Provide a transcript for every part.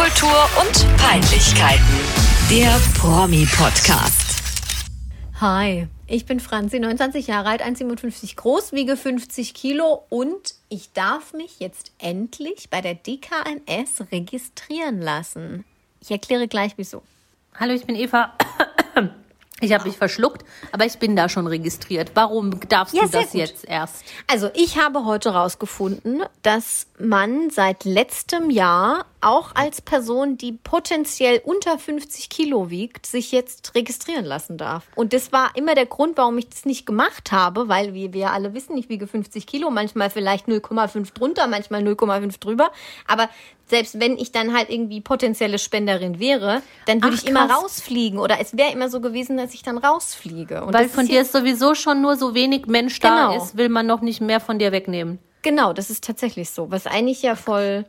Popkultur und Peinlichkeiten. Der Promi-Podcast. Hi, ich bin Franzi, 29 Jahre alt, 1,57 groß, wiege 50 Kilo und ich darf mich jetzt endlich bei der DKMS registrieren lassen. Ich erkläre gleich wieso. Hallo, ich bin Eva. Ich habe mich verschluckt, aber ich bin da schon registriert. Warum darfst Ja, du das gut. jetzt erst? Also ich habe heute rausgefunden, dass man seit letztem Jahr auch als Person, die potenziell unter 50 Kilo wiegt, sich jetzt registrieren lassen darf. Und das war immer der Grund, warum ich das nicht gemacht habe, weil wie wir alle wissen, ich wiege 50 Kilo, manchmal vielleicht 0,5 drunter, manchmal 0,5 drüber. Aber selbst wenn ich dann halt irgendwie potenzielle Spenderin wäre, dann würde Ach, ich immer krass. rausfliegen. Oder es wäre immer so gewesen, dass ich dann rausfliege. Und Weil von ist dir ist sowieso schon nur so wenig Mensch da Genau. ist, will man noch nicht mehr von dir wegnehmen. Genau, das ist tatsächlich so. Was eigentlich ja voll,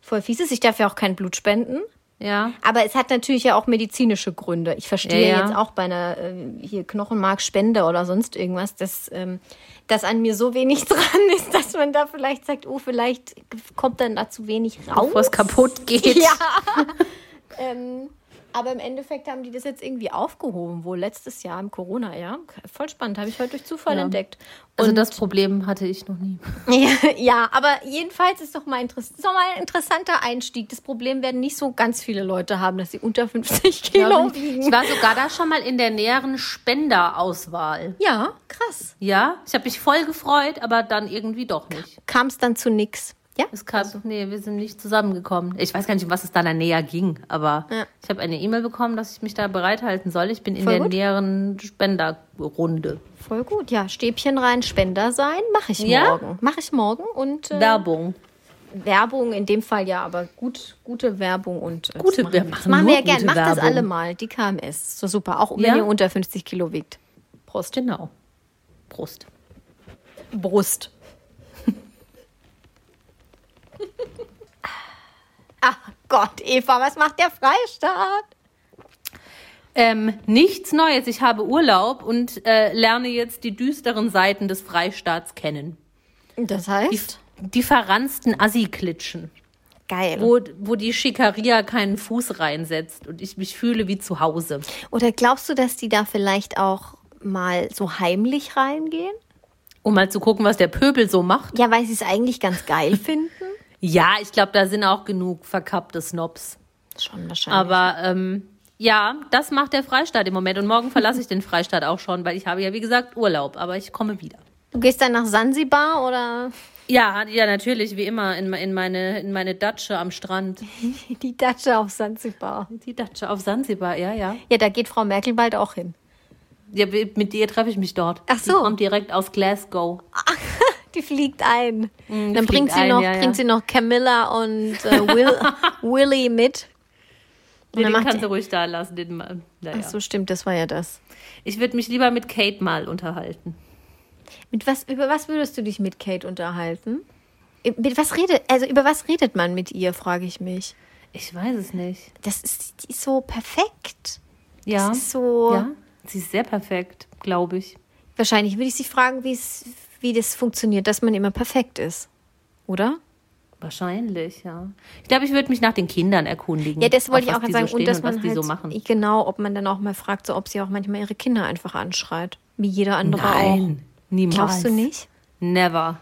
voll fies ist. Ich darf ja auch kein Blut spenden. Ja. Aber es hat natürlich ja auch medizinische Gründe. Ich verstehe Ja, ja. jetzt auch bei einer äh, hier Knochenmarkspende oder sonst irgendwas, dass, ähm, dass an mir so wenig dran ist, dass man da vielleicht sagt, oh, vielleicht kommt dann da zu wenig raus. Bevor es kaputt geht. Ja. ähm, aber im Endeffekt haben die das jetzt irgendwie aufgehoben, wohl letztes Jahr im Corona-Jahr. Voll spannend, habe ich heute durch Zufall Ja. entdeckt. Also Und- das Problem hatte ich noch nie. ja, ja, aber jedenfalls ist doch mal, interess ist doch mal ein interessanter Einstieg. Das Problem werden nicht so ganz viele Leute haben, dass sie unter 50 Kilo Ich wiegen. war sogar da schon mal in der näheren Spenderauswahl. Ja, krass. Ja, ich habe mich voll gefreut, aber dann irgendwie doch nicht. Kam es dann zu nix. Ja? Es kam, nee, wir sind nicht zusammengekommen. Ich weiß gar nicht, um was es da näher ging, aber Ja. ich habe eine E-Mail bekommen, dass ich mich da bereithalten soll. Ich bin in Voll der gut. näheren Spenderrunde. Voll gut. Ja, Stäbchen rein, Spender sein, mache ich Ja? morgen. Mache ich morgen und äh, Werbung. Werbung in dem Fall ja, aber gut, gute Werbung und äh, Gute- das wir machen, das machen machen wir ja gern. gute Macht das Werbung. alle mal. Die KMS. So super. Auch wenn Ja? ihr unter 50 Kilo wiegt. Prost. Genau. Prost. Brust. Ach Gott, Eva, was macht der Freistaat? Ähm, nichts Neues. Ich habe Urlaub und äh, lerne jetzt die düsteren Seiten des Freistaats kennen. Das Die, heißt? die verransten Assi-Klitschen, Geil. wo, wo die Schikaria keinen Fuß reinsetzt und ich mich fühle wie zu Hause. Oder glaubst du, dass die da vielleicht auch mal so heimlich reingehen? Um mal zu gucken, was der Pöbel so macht. Ja, weil sie es eigentlich ganz geil finden? Ja, ich glaube, da sind auch genug verkappte Snobs. Schon wahrscheinlich. Aber ähm, ja, das macht der Freistaat im Moment. Und morgen verlasse ich den Freistaat auch schon, weil ich habe ja, wie gesagt, Urlaub. Aber ich komme wieder. du gehst dann nach Sansibar oder Ja, ja, natürlich, wie immer, in, in, meine, in meine Datsche am Strand. die Datsche auf Sansibar? Die Datsche auf Sansibar, ja, ja. Ja, da geht Frau Merkel bald auch hin. ja mit dir treffe ich mich dort. Ach so. Die kommt direkt aus Glasgow. Die fliegt ein. die Dann bringt sie, ein, noch, ja, ja. bringt sie noch Camilla und äh, Will, Willy mit. Nee, dann den kannst du ruhig da lassen. Den, mal- naja. Ach so, stimmt, das war ja das. Ich würde mich lieber mit Kate mal unterhalten. Mit was, über was würdest du dich mit Kate unterhalten? Mit was redet, also über was redet man mit ihr, frage ich mich. Ich weiß es nicht. Das ist, die ist so perfekt. Ja. Das ist so. ja, sie ist sehr perfekt, glaube ich. Wahrscheinlich würde ich sie fragen, wie es, wie das funktioniert, dass man immer perfekt ist. Oder? Wahrscheinlich, ja. Ich glaube, ich würde mich nach den Kindern erkundigen. Ja, das wollte ich auch gerade sagen. so und dass und man was die halt, so machen. Genau, ob man dann auch mal fragt, so, ob sie auch manchmal ihre Kinder einfach anschreit. Wie jeder andere Nein, niemals. auch. Glaubst du nicht? Never.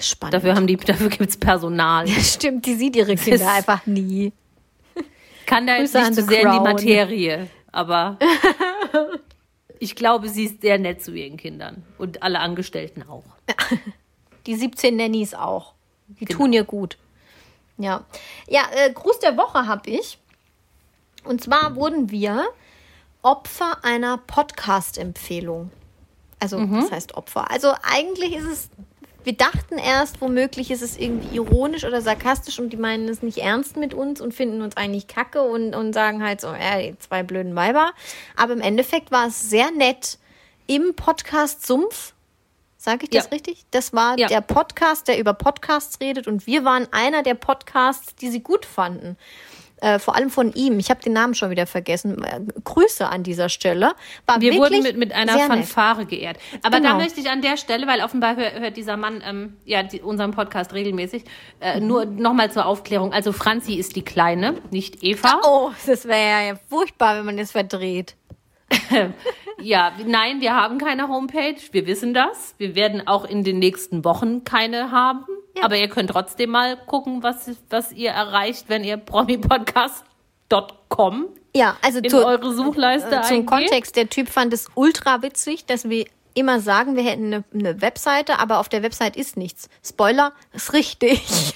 Spannend. Dafür, haben die, dafür gibt es Personal. Ja, stimmt, die sieht ihre Kinder ist- einfach nie. kann da jetzt nicht zu The sehr in die Crown. Materie, aber ich glaube, sie ist sehr nett zu ihren Kindern und alle Angestellten auch. Die 17 Nannies auch. Die Genau. tun ihr gut. Ja. Ja, äh, Gruß der Woche habe ich. Und zwar wurden wir Opfer einer Podcast-Empfehlung. Also, Mhm. das heißt Opfer. Also, eigentlich ist es, wir dachten erst, womöglich ist es irgendwie ironisch oder sarkastisch und die meinen es nicht ernst mit uns und finden uns eigentlich kacke und, und sagen halt so, äh, zwei blöden Weiber. Aber im Endeffekt war es sehr nett im Podcast Sumpf. Sage ich das Ja. richtig? Das war Ja. der Podcast, der über Podcasts redet und wir waren einer der Podcasts, die sie gut fanden. Äh, vor allem von ihm. Ich habe den Namen schon wieder vergessen. Äh, Grüße an dieser Stelle. War Wir wurden mit, mit einer nett. Fanfare geehrt. Aber da Genau. möchte ich an der Stelle, weil offenbar hört, hört dieser Mann ähm, ja die, unseren Podcast regelmäßig, äh, Mhm. nur nochmal zur Aufklärung. Also Franzi ist die Kleine, nicht Eva. Oh, das wäre ja furchtbar, wenn man das verdreht. Ja, nein, wir haben keine Homepage. Wir wissen das. Wir werden auch in den nächsten Wochen keine haben. Ja. Aber ihr könnt trotzdem mal gucken, was, was ihr erreicht, wenn ihr promipodcast.com Ja, also in zu, eure Suchleiste äh, zum eingeht. Kontext. Der Typ fand es ultra witzig, dass wir immer sagen, wir hätten eine, eine Webseite, aber auf der Website ist nichts. Spoiler, ist richtig.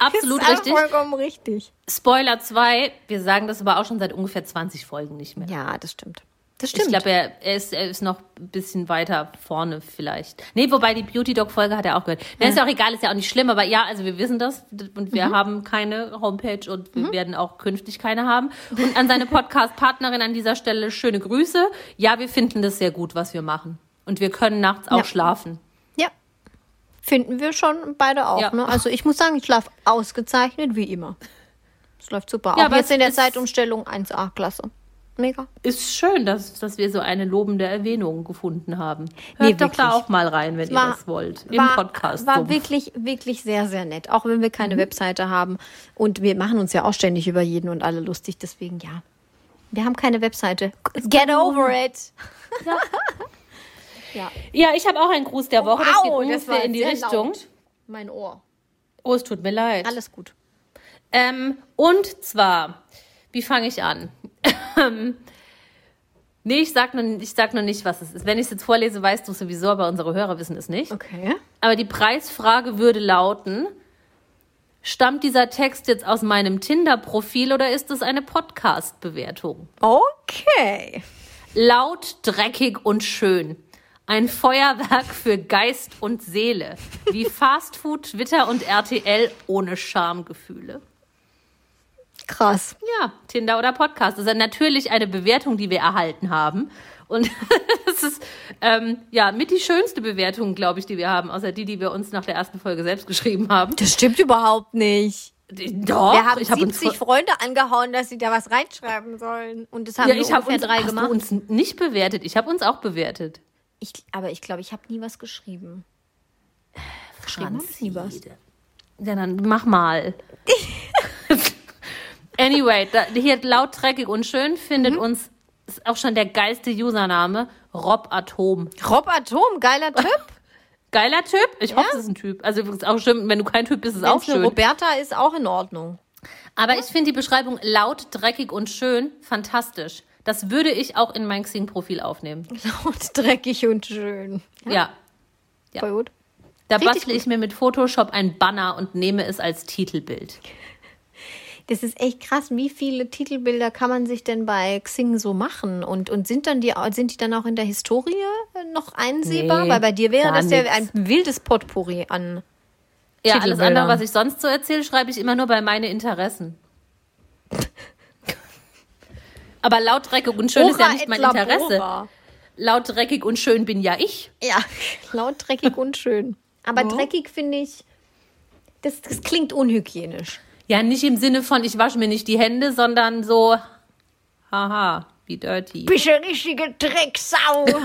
Absolut ist richtig. Vollkommen richtig. Spoiler 2, wir sagen das aber auch schon seit ungefähr 20 Folgen nicht mehr. Ja, das stimmt. Das Ich stimmt. glaube, er, er, ist, er ist noch ein bisschen weiter vorne vielleicht. Nee, wobei die Beauty Dog Folge hat er auch gehört. Na, ist ja auch egal, ist ja auch nicht schlimm, aber ja, also wir wissen das und Mhm. wir haben keine Homepage und wir werden auch künftig keine haben. Und an seine Podcast-Partnerin an dieser Stelle schöne Grüße. Ja, wir finden das sehr gut, was wir machen. Und wir können nachts auch Ja. schlafen. ja. Finden wir schon beide auch. Ja. Ne? Also ich muss sagen, ich schlafe ausgezeichnet, wie immer. Es läuft super. Ja, auch aber jetzt es in der Zeitumstellung 1A-Klasse. Mega. Ist schön, dass, dass wir so eine lobende Erwähnung gefunden haben. Hört Nee, doch da auch mal rein, wenn ihr War- das wollt. Im war, Podcast. War wirklich, wirklich sehr, sehr nett. Auch wenn wir keine Mhm. Webseite haben. Und wir machen uns ja auch ständig über jeden und alle lustig. Deswegen ja. Wir haben keine Webseite. Get over it. ja. Ja, ich habe auch einen Gruß der Woche. das geht ungefähr in die Richtung. laut. Mein Ohr. Oh, es tut mir leid. Alles gut. Ähm, und zwar, wie fange ich an? nee, ich sag, noch, ich sag noch nicht, was es ist. Wenn ich es jetzt vorlese, weißt du es sowieso, aber unsere Hörer wissen es nicht. Okay. Aber die Preisfrage würde lauten, stammt dieser Text jetzt aus meinem Tinder-Profil oder ist es eine Podcast-Bewertung? Okay. Laut, dreckig und schön. Ein Feuerwerk für Geist und Seele. Wie Fastfood, Twitter und RTL ohne Schamgefühle. Krass. Ja, Tinder oder Podcast. Das ist natürlich eine Bewertung, die wir erhalten haben. Und das ist ähm, ja mit die schönste Bewertung, glaube ich, die wir haben, außer die, die wir uns nach der ersten Folge selbst geschrieben haben. Das stimmt überhaupt nicht. Doch, Wir haben ich habe uns 70 Freunde angehauen, dass sie da was reinschreiben sollen. Und das haben ja, ich habe ungefähr uns, drei hast gemacht. du uns nicht bewertet. Ich habe uns auch bewertet. Ich, aber ich glaube, ich habe nie was geschrieben. Geschrieben habe ich nie was. Ja, dann mach mal. anyway, da, hier laut dreckig und schön findet Mhm. uns ist auch schon der geilste Username Rob Atom. Rob Atom, geiler Typ. Geiler Typ. Ich hoffe, es ist ein Typ. Also ist auch schön, wenn du kein Typ bist, ist auch Wenn's eine schön. Roberta ist auch in Ordnung. Aber ich finde die Beschreibung laut, dreckig und schön fantastisch. Das würde ich auch in mein Xing-Profil aufnehmen. Und dreckig und schön. Ja. Ja. Voll gut. Da bastle ich mir mit Photoshop ein Banner und nehme es als Titelbild. Das ist echt krass. Wie viele Titelbilder kann man sich denn bei Xing so machen? Und, und sind, dann die, sind die dann auch in der Historie noch einsehbar? Nee, Weil bei dir wäre das ja nix. ein wildes Potpourri an. Ja, alles andere, was ich sonst so erzähle, schreibe ich immer nur bei meine Interessen. Aber laut dreckig und schön ist ja Ora nicht mein labora. Interesse. Laut dreckig und schön bin ja ich. Ja, laut dreckig und schön. Aber Oh. dreckig finde ich, das, das klingt unhygienisch. Ja, nicht im Sinne von, ich wasche mir nicht die Hände, sondern so, haha, wie dirty. Bist eine richtige Drecksau.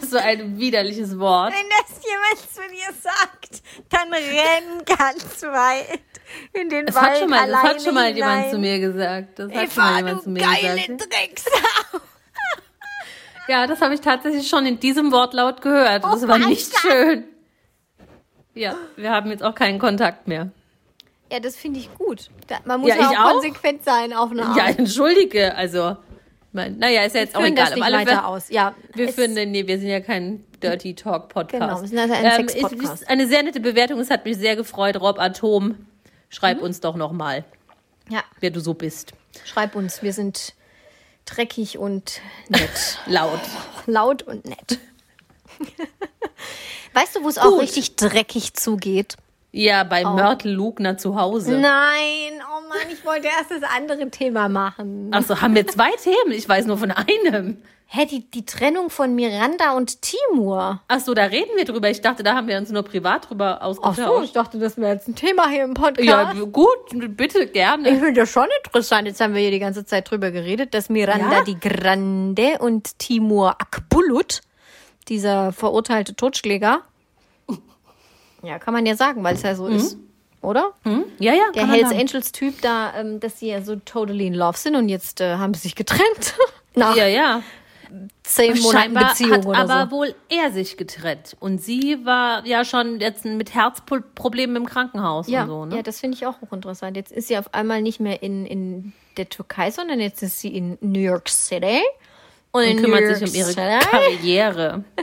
so ein widerliches Wort. Wenn das jemand zu dir sagt, dann renn ganz weit in den Das Wald hat schon mal, das hat schon mal jemand hinein. zu mir gesagt. Das hat schon Eva, mal jemand du zu mir geile gesagt. Drecksau. Ja, das habe ich tatsächlich schon in diesem Wortlaut gehört. Das Oh, war nicht schön. Ja, wir haben jetzt auch keinen Kontakt mehr. Ja, das finde ich gut. Man muss Ja, ja, auch auch. konsequent sein auf eine Art. Ja, entschuldige, also, mein, naja, ist ja jetzt auch egal. das nicht alle weiter Fälle- aus. Ja, Wir führen, nee, wir sind ja kein Dirty Talk Podcast. Genau, wir sind also ein ähm, Sex-Podcast. ist- ist Eine sehr nette Bewertung, es hat mich sehr gefreut. Rob Atom, Mhm. schreib uns doch nochmal, ja, wer du so bist. schreib uns, wir sind dreckig und nett. Laut. Laut und nett. weißt du, wo es auch richtig dreckig zugeht? Ja, bei Mörtel Lugner zu Hause. Nein, oh Mann, ich wollte erst das andere Thema machen. Achso, haben wir zwei Themen? Ich weiß nur von einem. Hä, die, die Trennung von Miranda und Timur. Achso, da reden wir drüber. Ich dachte, da haben wir uns nur privat drüber ausgetauscht. so, ich dachte, das wäre jetzt ein Thema hier im Podcast. Ja, gut, bitte, gerne. Ich finde das schon interessant. Jetzt haben wir hier die ganze Zeit drüber geredet, dass Miranda Ja? die Grande und Timur Akbulut, dieser verurteilte Totschläger, ja, kann man ja sagen, weil es ja so ist, oder? Hm? Ja, ja, Der Hells sagen. Angels Typ da, ähm, dass sie ja so totally in love sind und jetzt äh, haben sie sich getrennt. Nach Ja, ja. zehn Monaten Scheinbar Beziehung hat oder aber so. wohl er sich getrennt. Und sie war ja schon jetzt mit Herzproblemen im Krankenhaus Ja, und so, ne? ja, das finde ich auch hochinteressant. Jetzt ist sie auf einmal nicht mehr in, in der Türkei, sondern jetzt ist sie in New York City. Und, und kümmert sich um ihre Karriere.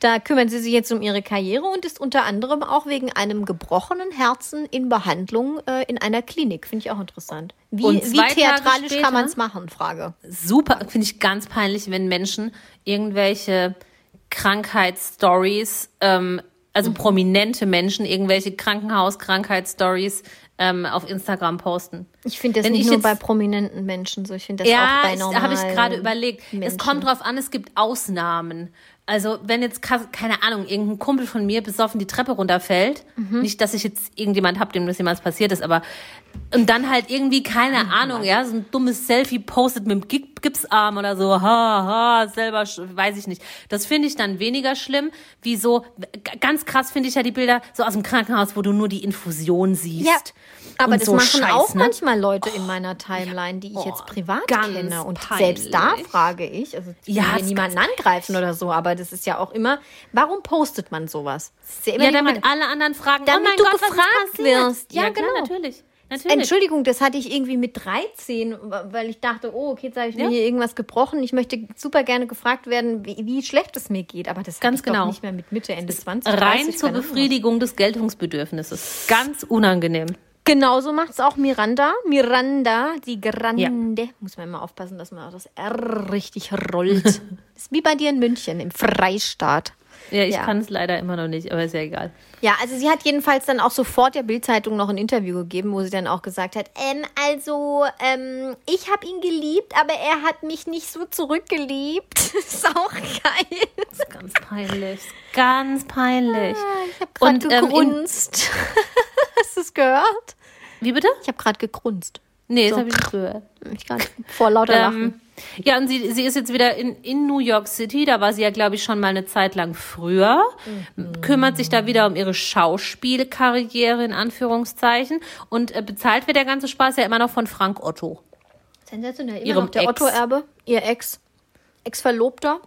Da kümmert sie sich jetzt um ihre Karriere und ist unter anderem auch wegen einem gebrochenen Herzen in Behandlung äh, in einer Klinik. Finde ich auch interessant. Wie, wie theatralisch später- kann man es machen? Frage. Super, finde ich ganz peinlich, wenn Menschen irgendwelche Krankheitsstories, ähm, also Mhm. prominente Menschen, irgendwelche Krankenhaus-Krankheitsstories ähm, auf Instagram posten. Ich finde das Wenn nicht ich nur jetzt- bei prominenten Menschen so. Ich finde das auch Ja, bei das normalen habe ich gerade überlegt. Es Menschen. kommt drauf an, es gibt Ausnahmen. Also wenn jetzt, keine Ahnung, irgendein Kumpel von mir besoffen die Treppe runterfällt, Mhm. nicht, dass ich jetzt irgendjemand habe, dem das jemals passiert ist, aber und dann halt irgendwie, keine Ahnung, ja, so ein dummes Selfie postet mit dem Gip- Gipsarm oder so, ha, ha, selber, weiß ich nicht. Das finde ich dann weniger schlimm, wie so, ganz krass finde ich ja die Bilder so aus dem Krankenhaus, wo du nur die Infusion siehst. Ja, aber das so machen Scheiß, auch ne? manchmal Leute in meiner Timeline, die ich Oh, jetzt privat ganz kenne. Und peinlich. selbst da frage ich, also ich Ja, will niemanden angreifen oder so, aber das ist ja auch immer, warum postet man sowas? Ja, Ja, damit alle anderen fragen, Damit oh du Gott, gefragt wirst. Ja, Ja, klar, genau. natürlich. natürlich. Entschuldigung, das hatte ich irgendwie mit 13, weil ich dachte, oh, okay, jetzt habe ich mir Ja. hier irgendwas gebrochen. Ich möchte super gerne gefragt werden, wie, wie schlecht es mir geht. Aber das Ganz genau. nicht mehr mit Mitte, Ende 20. Rein 30, zur. Befriedigung des Geltungsbedürfnisses. Ganz unangenehm. Genauso macht es auch Miranda. Miranda, die Grande. Muss man immer aufpassen, dass man auch das R richtig rollt. ist wie bei dir in München, im Freistaat. Ja, ich Ja. kann es leider immer noch nicht, aber ist ja egal. Ja, also sie hat jedenfalls dann auch sofort der Bildzeitung noch ein Interview gegeben, wo sie dann auch gesagt hat, ähm, also ähm, ich habe ihn geliebt, aber er hat mich nicht so zurückgeliebt. ist auch geil. Das ist ganz peinlich. Ganz peinlich. Ich habe gerade ähm, gegrunzt. Hast du es gehört? Wie bitte? Ich habe gerade gegrunzt. Nee, das So. habe ich nicht gehört. Ich grad vor lauter Lachen. Ja, und sie, sie ist jetzt wieder in, in New York City. Da war sie ja, glaube ich, schon mal eine Zeit lang früher. Kümmert sich da wieder um ihre Schauspielkarriere, in Anführungszeichen. Und äh, bezahlt wird der ganze Spaß ja immer noch von Frank Otto. Sensationell. Immer ihrem noch der. Otto-Erbe, ihr Ex, Ex-Verlobter.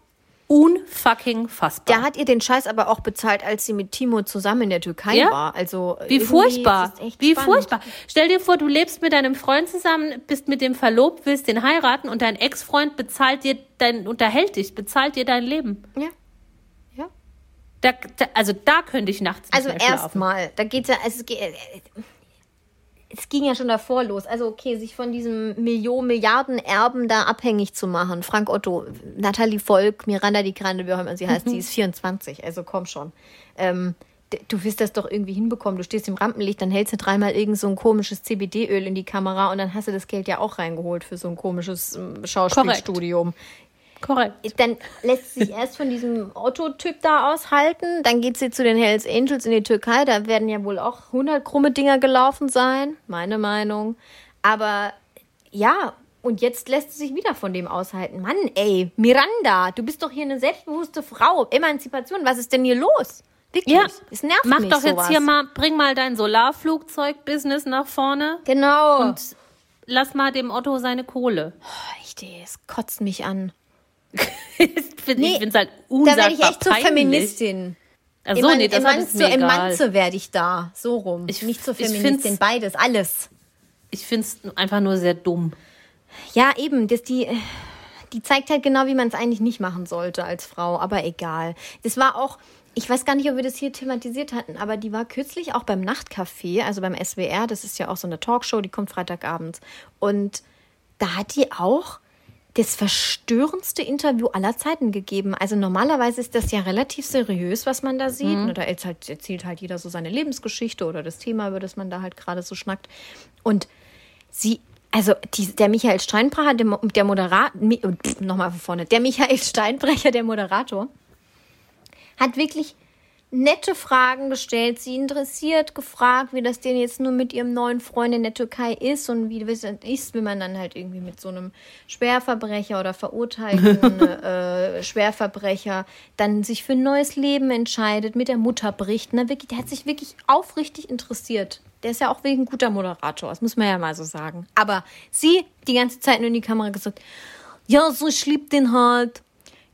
Unfucking fassbar. Der hat ihr den Scheiß aber auch bezahlt, als sie mit Timo zusammen in der Türkei Ja? war. Also Wie furchtbar. Wie spannend. furchtbar. Stell dir vor, du lebst mit deinem Freund zusammen, bist mit dem verlobt, willst den heiraten und dein Ex-Freund bezahlt dir dein, unterhält dich, bezahlt dir dein Leben. Ja. Ja. Da, da, also da könnte ich nachts nicht Also erstmal, da geht's ja, also es, ging ja schon davor los. Also okay, sich von diesem Millionen Milliarden Erben da abhängig zu machen. Frank Otto, Nathalie Volk, Miranda Di Grande, wie auch immer sie heißt, die ist 24. Also komm schon. Ähm, du wirst das doch irgendwie hinbekommen. Du stehst im Rampenlicht, dann hältst du dreimal irgend so ein komisches CBD-Öl in die Kamera und dann hast du das Geld ja auch reingeholt für so ein komisches ähm, Schauspielstudium. Korrekt. Dann lässt sie sich erst von diesem Otto-Typ da aushalten. Dann geht sie zu den Hells Angels in die Türkei. Da werden ja wohl auch 100 krumme Dinger gelaufen sein. Meine Meinung. Aber ja, und jetzt lässt sie sich wieder von dem aushalten. Mann, ey, Miranda, du bist doch hier eine selbstbewusste Frau. Emanzipation, was ist denn hier los? Wirklich. Ja, Es nervt mach mich doch jetzt sowas. hier mal, bring mal dein Solarflugzeug-Business nach vorne Genau. und lass mal dem Otto seine Kohle. Echt, ey, es kotzt mich an. ich finde Nee, es halt Da unsagbar werde ich echt zur. Feministin. Ach so, nee, das Emanze, ist mir egal. Emanze werde ich da. So rum. Ich- Nicht zur Feministin, beides, alles. Ich finde es einfach nur sehr dumm. Ja, eben, das die, die zeigt halt genau, wie man es eigentlich nicht machen sollte als Frau, aber egal. Das war auch, ich weiß gar nicht, ob wir das hier thematisiert hatten, aber die war kürzlich auch beim Nachtcafé, also beim SWR, das ist ja auch so eine Talkshow, die kommt Freitagabends. Und da hat die auch das verstörendste Interview aller Zeiten gegeben. Also normalerweise ist das ja relativ seriös, was man da sieht. Mhm. Da erzählt, erzählt halt jeder so seine Lebensgeschichte oder das Thema, über das man da halt gerade so schnackt. Und sie, also die, der Michael Steinbrecher, der, der Moderator, nochmal von vorne, der Michael Steinbrecher, der Moderator, hat wirklich nette Fragen gestellt, sie interessiert gefragt, wie das denn jetzt nur mit ihrem neuen Freund in der Türkei ist und wie das ist, wenn man dann halt irgendwie mit so einem Schwerverbrecher oder verurteilten äh, Schwerverbrecher dann sich für ein neues Leben entscheidet, mit der Mutter bricht. Ne? Wirklich, der hat sich wirklich aufrichtig interessiert. Der ist ja auch wegen guter Moderator, das muss man ja mal so sagen. Aber sie die ganze Zeit nur in die Kamera gesagt, ja, so ich lieb den halt.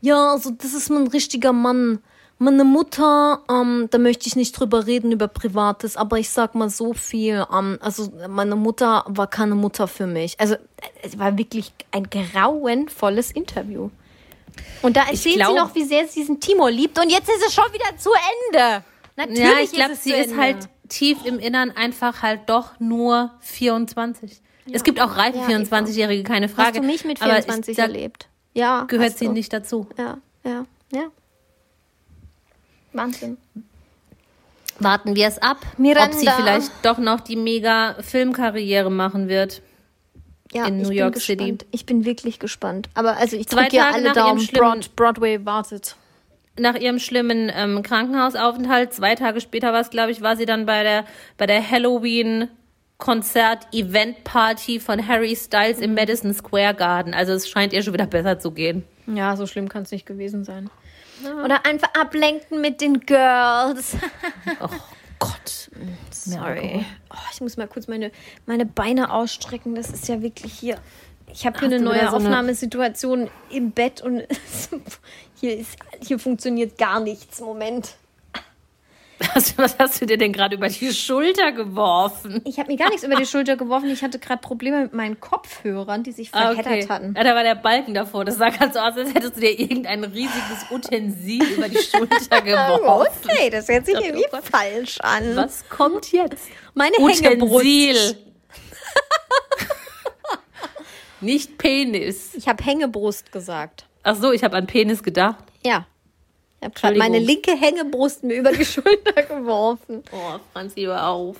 Ja, also das ist mein richtiger Mann. Meine Mutter, ähm, da möchte ich nicht drüber reden, über Privates, aber ich sag mal so viel. Ähm, also meine Mutter war keine Mutter für mich. Also es war wirklich ein grauenvolles Interview. Und da erzählt glaub- sie noch, wie sehr sie diesen Timor liebt. Und jetzt ist es schon wieder zu Ende. Natürlich Ja, ich glaube, sie ist Ende. halt tief im Innern einfach halt doch nur 24. Es gibt auch reife Ja, 24-Jährige, keine Frage. Hast du mich mit aber 24 ich, da erlebt? Ja. Gehört sie du. nicht dazu. Ja, ja, ja. Wahnsinn. Warten wir es ab, Miranda. ob sie vielleicht doch noch die mega Filmkarriere machen wird. Ja, in ich New bin York gespannt. City. Ich bin wirklich gespannt. Aber also ich Zwei drücke ja alle Daumen. schlimmen- Broad, Broadway wartet. Nach ihrem schlimmen ähm, Krankenhausaufenthalt, zwei Tage später war es, glaube ich, war sie dann bei der, bei der Halloween Konzert-Event-Party von Harry Styles Mhm. im Madison Square Garden. Also es scheint ihr schon wieder besser zu gehen. Ja, so schlimm kann es nicht gewesen sein. Oder einfach ablenken mit den Girls. Oh Gott. Sorry. Oh, ich muss mal kurz meine, meine Beine ausstrecken. Das ist ja wirklich hier. Ich habe hier Hast eine neue so eine- Aufnahmesituation im Bett und hier, ist, hier funktioniert gar nichts. Moment. Was, was hast du dir denn gerade über die Schulter geworfen? Ich habe mir gar nichts über die Schulter geworfen. Ich hatte gerade Probleme mit meinen Kopfhörern, die sich Ah, verheddert hatten. Ja, da war der Balken davor. Das sah ganz so aus, als hättest du dir irgendein riesiges Utensil über die Schulter geworfen. Okay, das hört sich Oh irgendwie Gott. falsch an. Was kommt jetzt? Meine Hängebrust. Utensil. Nicht Penis. Ich habe Hängebrust gesagt. Ach so, ich habe an Penis gedacht. Ja. Ich habe gerade meine linke Hängebrust mir über die Schulter geworfen. Oh, Franzi, hör auf.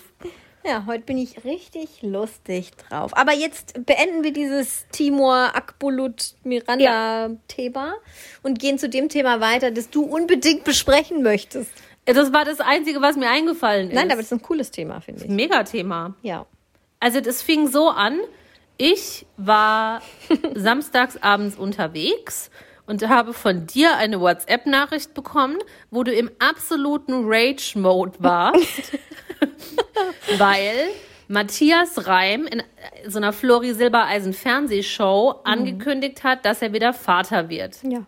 Ja, heute bin ich richtig lustig drauf. Aber jetzt beenden wir dieses Timur Akbulut Miranda Thema und gehen zu dem Thema weiter, das du unbedingt besprechen möchtest. Das war das Einzige, was mir eingefallen ist. Nein, aber das ist ein cooles Thema, finde ich. Megathema. Ja. Also das fing so an, ich war samstags abends unterwegs und habe von dir eine WhatsApp-Nachricht bekommen, wo du im absoluten Rage-Mode warst, weil Matthias Reim in so einer Flori Silbereisen Fernsehshow angekündigt hat, dass er wieder Vater wird. Ja.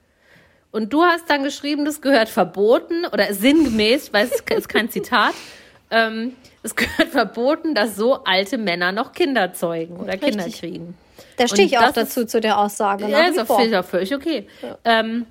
Und du hast dann geschrieben, das gehört verboten oder sinngemäß, weil es ist kein Zitat. Ähm, es gehört verboten, dass so alte Männer noch Kinder zeugen oder Kinder Richtig. kriegen. Da stehe ich auch dazu, zu der Aussage. Ja, ist völlig, auch völlig okay. Ja. Ähm,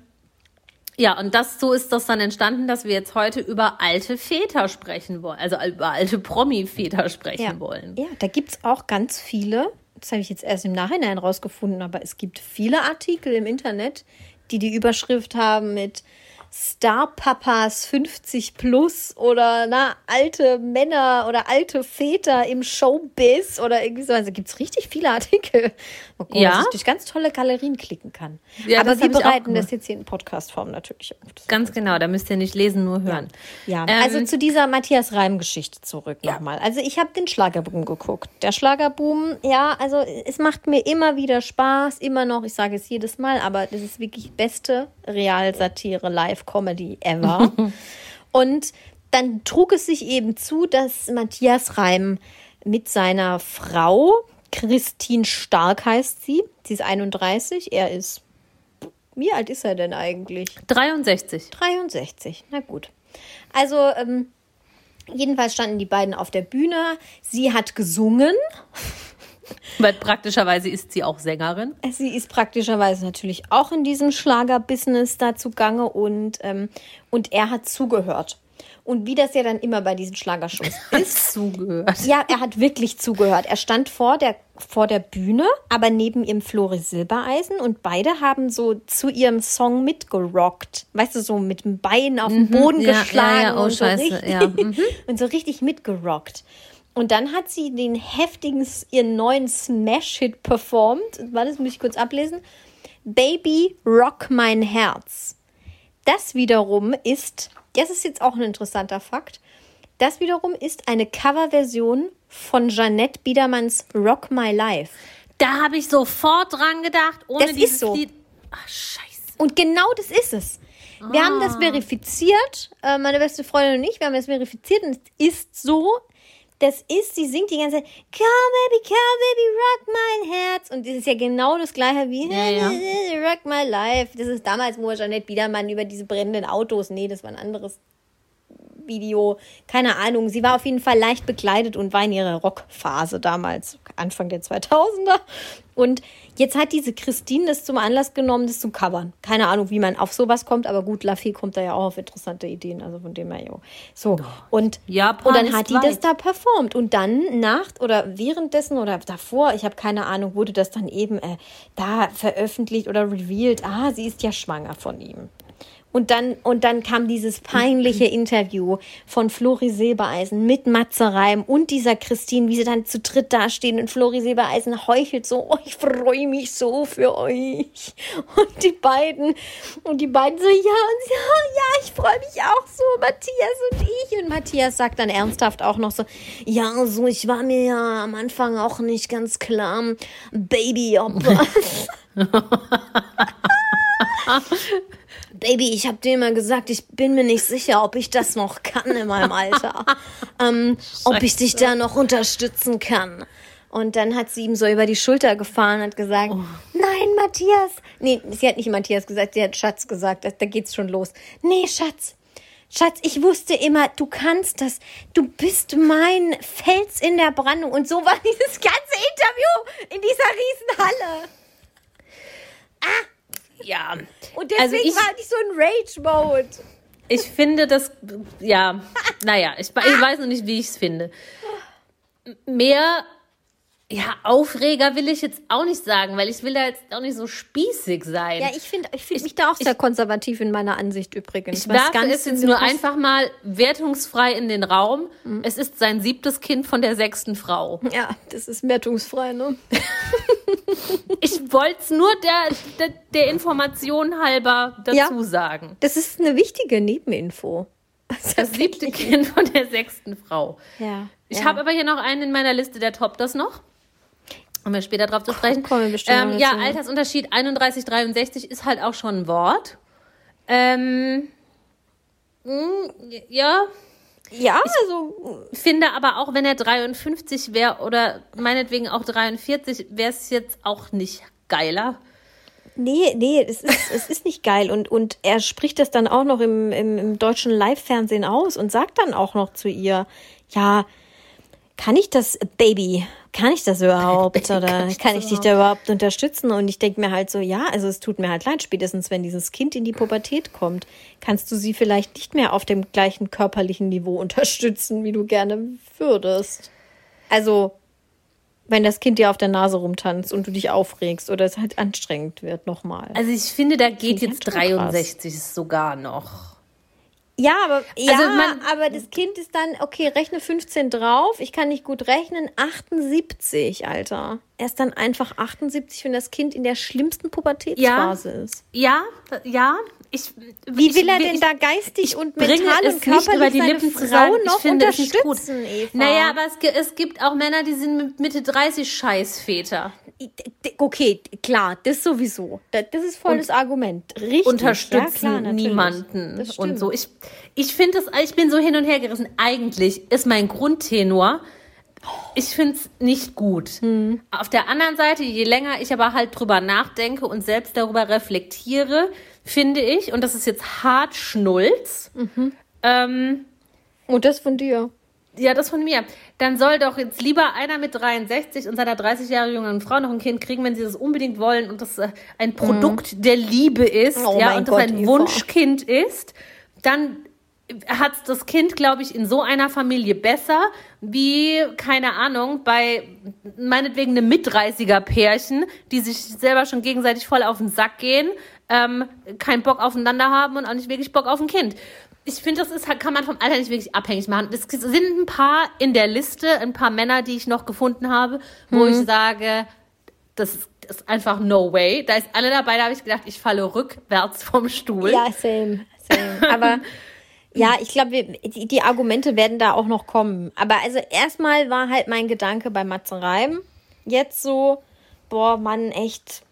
ja, und das so ist das dann entstanden, dass wir jetzt heute über alte Väter sprechen wollen, also über alte Promi-Väter sprechen ja. wollen. Ja, da gibt es auch ganz viele. Das habe ich jetzt erst im Nachhinein rausgefunden, aber es gibt viele Artikel im Internet, die die Überschrift haben mit Star-Papas 50 plus oder na, alte Männer oder alte Väter im Showbiz oder irgendwie so. Also gibt es richtig viele Artikel, wo man Ja. sich durch ganz tolle Galerien klicken kann. Ja, aber wir bereiten das jetzt hier in Podcast-Form natürlich auf. Ganz genau, da müsst ihr nicht lesen, nur hören. ja, Ähm, also zu dieser Matthias Reim-Geschichte zurück Ja. nochmal. Also ich habe den Schlagerboom geguckt. Der Schlagerboom, ja, also es macht mir immer wieder Spaß, immer noch, ich sage es jedes Mal, aber das ist wirklich beste Realsatire, Live-Comedy ever. Und dann trug es sich eben zu, dass Matthias Reim mit seiner Frau, Christine Stark heißt sie, sie ist 31, er ist, wie alt ist er denn eigentlich? 63. 63, na gut. Also, ähm, jedenfalls standen die beiden auf der Bühne. Sie hat gesungen. Weil praktischerweise ist sie auch Sängerin. Sie ist praktischerweise natürlich auch in diesem Schlager-Business da zugange und, ähm, und er hat zugehört. Und wie das ja dann immer bei diesen Schlagershows ist, Zugehört. Ja, er hat wirklich zugehört. Er stand vor der, vor der Bühne, aber neben ihm Flori Silbereisen und beide haben so zu ihrem Song mitgerockt. Weißt du, so mit dem Bein auf den Boden Mhm. ja, geschlagen ja, ja, oh, und, so scheiße, richtig, ja, mhm. und so richtig mitgerockt. Und dann hat sie den heftigen, ihren neuen Smash-Hit performt. Warte, das muss ich kurz ablesen. Baby Rock Mein Herz. Das wiederum ist, das ist jetzt auch ein interessanter Fakt, das wiederum ist eine Coverversion von Jeanette Biedermanns Rock My Life. Da habe ich sofort dran gedacht, ohne Das ist dieses so. Lied. Ach, scheiße. Und genau das ist es. Wir haben das verifiziert, äh, meine beste Freundin und ich, wir haben das verifiziert und es ist so. Das ist, sie singt die ganze Zeit, Come baby, come baby, rock mein Herz. Und das ist ja genau das gleiche wie Ja, Rock my life. Das ist damals, wo Jeanette Biedermann über diese brennenden Autos, nee, das war ein anderes Video, keine Ahnung. Sie war auf jeden Fall leicht bekleidet und war in ihrer Rockphase damals, Anfang der 2000er. Und jetzt hat diese Christine das zum Anlass genommen, das zu covern. Keine Ahnung, wie man auf sowas kommt, aber gut, Lafay kommt da ja auch auf interessante Ideen, also von dem her, jo. So, und, Japan und dann hat die weit. das da performt. Und dann nach oder währenddessen oder davor, ich habe keine Ahnung, wurde das dann eben äh, da veröffentlicht oder revealed. Ah, sie ist ja schwanger von ihm. Und dann, und dann kam dieses peinliche Interview von Flori Silbereisen mit Matze Reim und dieser Christine, wie sie dann zu dritt dastehen und Flori Silbereisen heuchelt so, oh, ich freue mich so für euch. Und die beiden, und die beiden so, ja, und sie, ja, ja, ich freue mich auch so, Matthias und ich. Und Matthias sagt dann ernsthaft auch noch so, ja, so, ich war mir ja am Anfang auch nicht ganz klar, Baby, ob Baby, ich habe dir immer gesagt, ich bin mir nicht sicher, ob ich das noch kann in meinem Alter. ähm, ob ich dich da noch unterstützen kann. Und dann hat sie ihm so über die Schulter gefahren und hat gesagt, nein, Matthias. Nee, sie hat nicht Matthias gesagt, sie hat Schatz gesagt. Da, da geht's schon los. Nee, Schatz. Schatz, ich wusste immer, du kannst das. Du bist mein Fels in der Brandung. Und so war dieses ganze Interview in dieser Riesenhalle. Ja. Und deswegen Also ich- war ich so in Rage-Mode. Ich finde das, ja, naja, ich, ich weiß noch nicht, wie ich es finde. Mehr, ja, Aufreger will ich jetzt auch nicht sagen, weil ich will da jetzt auch nicht so spießig sein. Ja, ich finde ich find mich da auch sehr konservativ in meiner Ansicht übrigens. Ich werfe ganz es jetzt nur einfach mal wertungsfrei in den Raum. Mhm. Es ist sein siebtes Kind von der sechsten Frau. Ja, das ist wertungsfrei, ne? Ich wollte es nur der, der, der Information halber dazu Ja. sagen. Das ist eine wichtige Nebeninfo. Das siebte Kind von der sechsten Frau. Ja. Ich ja. habe aber hier noch einen in meiner Liste, der toppt das noch. Um wir später drauf zu sprechen. kommen wir bestimmt ähm, ja, dazu. Altersunterschied 31, 63 ist halt auch schon ein Wort. Ähm, mh, ja, Ja, also finde aber auch, wenn er 53 wäre oder meinetwegen auch 43, wäre es jetzt auch nicht geiler. Nee, nee, es ist, es ist nicht geil. Und, und er spricht das dann auch noch im, im, im deutschen Live-Fernsehen aus und sagt dann auch noch zu ihr, ja, kann ich das, Baby, kann ich das überhaupt? Oder kann ich kann ich dich da überhaupt unterstützen? Und ich denke mir halt so, ja, also es tut mir halt leid, spätestens wenn dieses Kind in die Pubertät kommt, kannst du sie vielleicht nicht mehr auf dem gleichen körperlichen Niveau unterstützen, wie du gerne würdest. Also, wenn das Kind dir auf der Nase rumtanzt und du dich aufregst oder es halt anstrengend wird, nochmal. Also ich finde, da geht jetzt halt schon krass. 63 sogar noch. Ja, aber, ja, man- aber das Kind ist dann, okay, rechne 15 drauf. Ich kann nicht gut rechnen. 78, Alter. Er ist dann einfach 78, wenn das Kind in der schlimmsten Pubertätsphase ist. Ja, ja. Ich, Wie ich, will er ich- denn da geistig und mental es und nicht über körperlich die seine Lippen zu Frau ich noch finde es nicht gut. unterstützen, Eva? Naja, aber es, es gibt auch Männer, die sind mit Mitte 30 Scheißväter. Okay, klar, das sowieso. Das ist voll das Argument. Richtig. Unterstützen ja, klar, niemanden und so. Ich, ich finde es, ich bin so hin und her gerissen. Eigentlich ist mein Grundtenor, ich finde es nicht gut. Hm. Auf der anderen Seite, je länger ich aber halt drüber nachdenke und selbst darüber reflektiere, finde ich, und das ist jetzt hart Schnulz, Mhm. ähm, Und das von dir. Ja, das von mir. Dann soll doch jetzt lieber einer mit 63 und seiner 30 Jahre jüngeren Frau noch ein Kind kriegen, wenn sie das unbedingt wollen und das äh, ein Produkt der Liebe ist, Oh ja, und das Gott, ein Eva. Wunschkind ist, dann hat das Kind, glaube ich, in so einer Familie besser, wie, keine Ahnung, bei meinetwegen einem Mit-30er-Pärchen, die sich selber schon gegenseitig voll auf den Sack gehen, ähm, keinen Bock aufeinander haben und auch nicht wirklich Bock auf ein Kind. ich finde, das ist, halt, kann man vom Alter nicht wirklich abhängig machen. Es sind ein paar in der Liste, ein paar Männer, die ich noch gefunden habe, wo ich sage, das ist, das ist einfach no way. Da ist alle dabei, da habe ich gedacht, ich falle rückwärts vom Stuhl. Ja, same, same. Aber ja, ich glaube, die, die Argumente werden da auch noch kommen. Aber also erstmal war halt mein Gedanke bei Matze Reim jetzt so, boah, Mann, echt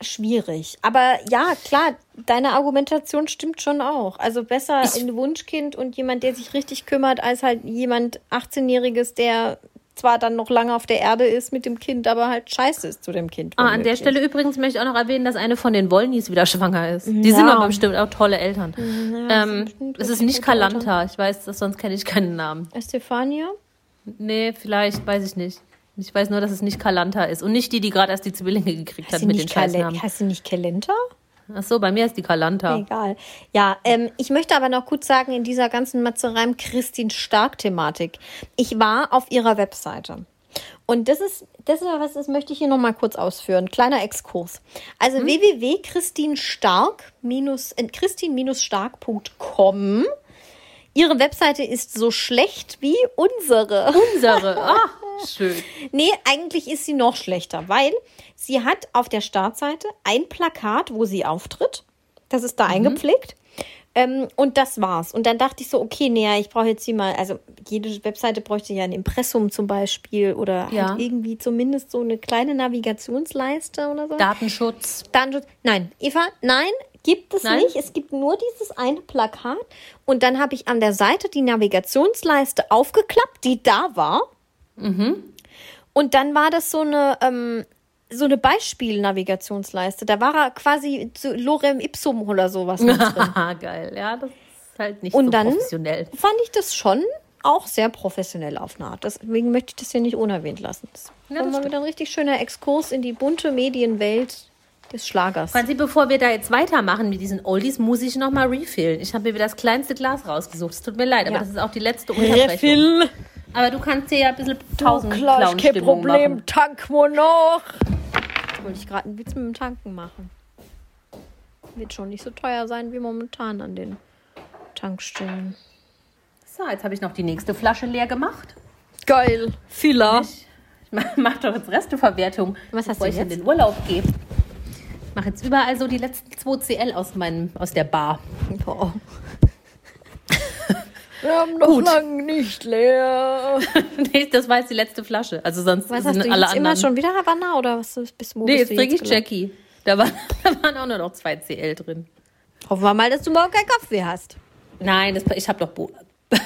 schwierig. Aber ja, klar, deine Argumentation stimmt schon auch. Also besser ein Wunschkind und jemand, der sich richtig kümmert, als halt jemand 18-Jähriges, der zwar dann noch lange auf der Erde ist mit dem Kind, aber halt scheiße ist zu dem Kind. Ah, an der. Stelle übrigens möchte ich auch noch erwähnen, dass eine von den Wollnies wieder schwanger ist. Die sind Ja. aber bestimmt auch tolle Eltern. Ja, ähm, es ist nicht. Kalanta. Ich weiß, das, sonst kenne ich keinen Namen. Estefania? Nee, vielleicht, weiß ich nicht. Ich weiß nur, dass es nicht Kalanta ist. Und nicht die, die gerade erst die Zwillinge gekriegt hat Heißt sie mit den Scheißnamen. heißt sie nicht Kelenta? Ach so, bei mir ist die Kalanta. Egal. Ja, ähm, ich möchte aber noch kurz sagen, in dieser ganzen Matze Reim Christine Stark-Thematik. Ich war auf ihrer Webseite. Und das ist, das ist was, das möchte ich hier nochmal kurz ausführen. Kleiner Exkurs. Also www.christinstark- äh, christin-stark.com. Ihre Webseite ist so schlecht wie unsere. Unsere. Ah, schön. Nee, eigentlich ist sie noch schlechter, weil sie hat auf der Startseite ein Plakat, wo sie auftritt. Das ist da Mhm. eingepflegt. Ähm, und das war's. Und dann dachte ich so, okay, nee, ich brauche jetzt hier mal, also jede Webseite bräuchte ja ein Impressum zum Beispiel oder Ja. halt irgendwie zumindest so eine kleine Navigationsleiste oder so. Datenschutz. Datenschutz. Nein, Eva, nein, gibt es Nein? nicht. Es gibt nur dieses eine Plakat. Und dann habe ich an der Seite die Navigationsleiste aufgeklappt, die da war. Und dann war das so eine, ähm, so eine Beispiel-Navigationsleiste. Da war er quasi zu Lorem Ipsum oder sowas geil. Ja, das ist halt nicht Und so dann professionell. fand ich das schon auch sehr professionell auf eine Art. Deswegen möchte ich das hier nicht unerwähnt lassen. Das Ja, war das wieder ein richtig schöner Exkurs in die bunte Medienwelt des Schlagers. Franzi, bevor wir da jetzt weitermachen mit diesen Oldies, muss ich nochmal refillen. Ich habe mir wieder das kleinste Glas rausgesucht. Es tut mir leid, aber Ja. das ist auch die letzte Unterbrechung. Aber du kannst dir ja ein bisschen tausend Clown-Stimmung machen. Tank nur noch. Jetzt wollte ich gerade einen Witz mit dem Tanken machen. Wird schon nicht so teuer sein wie momentan an den Tankstellen. So, jetzt habe ich noch die nächste Flasche leer gemacht. Geil. Filler. Ich mach, mach doch jetzt Resteverwertung, Was hast bevor du ich in jetzt? den Urlaub gehe. Ich mache jetzt überall so die letzten 2 CL aus, meinem, aus der Bar. Boah. Wir haben noch Gut. lang nicht leer. nee, das war jetzt die letzte Flasche. Also sonst Was sind hast du alle jetzt immer anderen. schon wieder Havanna oder was bist wo nee, jetzt du trinke ich? Jackie. Da, war, da waren auch nur noch 2 CL drin. Hoffen wir mal, dass du morgen keinen Kopfweh hast. Nein, das, ich habe doch Bo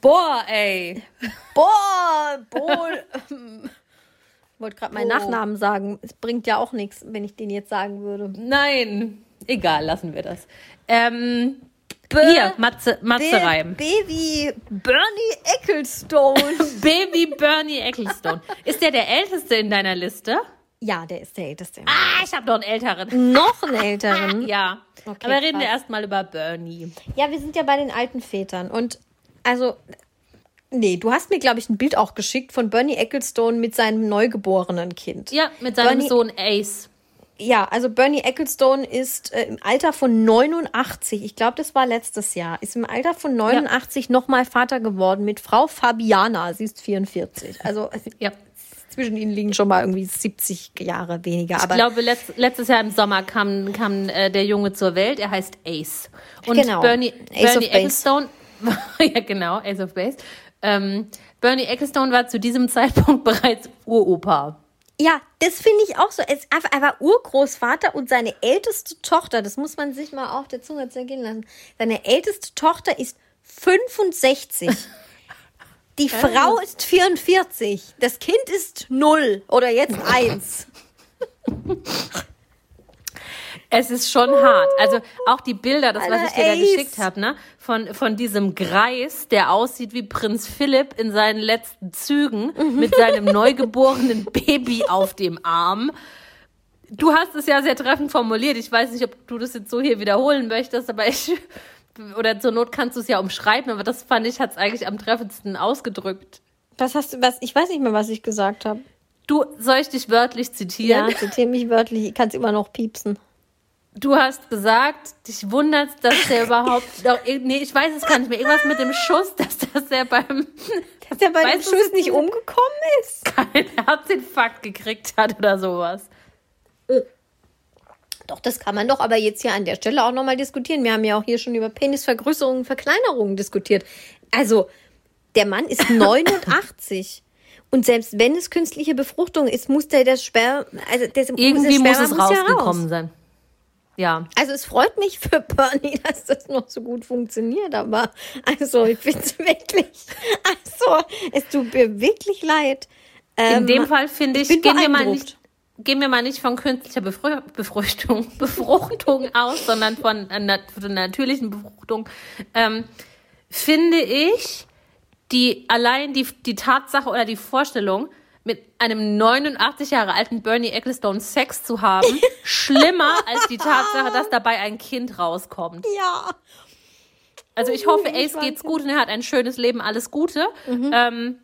Boah, ey. Boah, Bohl. wollte gerade meinen Bo. Nachnamen sagen. Es bringt ja auch nichts, wenn ich den jetzt sagen würde. Nein. Egal, lassen wir das. Ähm, hier, Matze, Matze Reim. Baby Bernie Ecclestone. Baby Bernie Ecclestone. Ist der der älteste in deiner Liste? ja, der ist der älteste. Ah, ich habe noch einen älteren. Noch einen älteren. Ja. Okay, Aber reden wir krass. erstmal über Bernie. Ja, wir sind ja bei den alten Vätern. Und also, nee, du hast mir, glaube ich, ein Bild auch geschickt von Bernie Ecclestone mit seinem neugeborenen Kind. Ja, mit seinem Bernie- Sohn Ace. Ja, also Bernie Ecclestone ist äh, im Alter von 89, ich glaube, das war letztes Jahr, ist im Alter von 89 nochmal Vater geworden mit Frau Fabiana. Sie ist 44. Also Ja. zwischen ihnen liegen schon mal irgendwie 70 Jahre weniger. Ich glaube, letzt, letztes Jahr im Sommer kam, kam äh, der Junge zur Welt. Er heißt Ace. Und Genau. Bernie, Ace Bernie. Ecclestone, ja genau, Ace of Base. Ähm, Bernie Ecclestone war zu diesem Zeitpunkt bereits Uropa. Ja, das finde ich auch so. Er, einfach, er war Urgroßvater und seine älteste Tochter, das muss man sich mal auf der Zunge zergehen lassen, seine älteste Tochter ist 65. Die Frau ist 44. Das Kind ist 0 oder jetzt 1. Es ist schon hart. Also auch die Bilder, das, was Alter, ich dir da Ace. geschickt habe, ne? Von, von diesem Greis, der aussieht wie Prinz Philipp in seinen letzten Zügen mit seinem neugeborenen Baby auf dem Arm. Du hast es ja sehr treffend formuliert. Ich weiß nicht, ob du das jetzt so hier wiederholen möchtest, aber ich. Oder zur Not kannst du es ja umschreiben, aber das fand ich, hat es eigentlich am treffendsten ausgedrückt. Was hast du, was, ich weiß nicht mehr, was ich gesagt habe. Du, soll ich dich wörtlich zitieren? Ja, zitiere mich wörtlich, ich kann es immer noch piepsen. Du hast gesagt, dich wundert, dass der überhaupt noch, nee, ich weiß es gar nicht mehr, irgendwas mit dem Schuss, dass das der beim, Dass der bei dem Schuss nicht umgekommen ist. keinen Herzinfarkt gekriegt hat oder sowas. Doch, das kann man doch aber jetzt hier an der Stelle auch nochmal diskutieren. Wir haben ja auch hier schon über Penisvergrößerungen und Verkleinerungen diskutiert. Also, der Mann ist 89. Und selbst wenn es künstliche Befruchtung ist, muss der das Sperr, also das, Irgendwie das muss es ja rausgekommen raus. sein. Ja. Also es freut mich für Bernie, dass das noch so gut funktioniert, aber also ich finde es wirklich, also es tut mir wirklich leid. In Ähm, dem Fall finde ich, bin gehen wir mal nicht, gehen wir mal nicht von künstlicher Befru Befruchtung, Befruchtung aus, sondern von, äh, nat von einer natürlichen Befruchtung. Ähm, finde ich die allein die, die Tatsache oder die Vorstellung, mit einem 89 Jahre alten Bernie Ecclestone Sex zu haben, schlimmer als die Tatsache, dass dabei ein Kind rauskommt. Ja. Also ich hoffe, ich Ace geht's gut und er hat ein schönes Leben, alles Gute. Mhm. Ähm,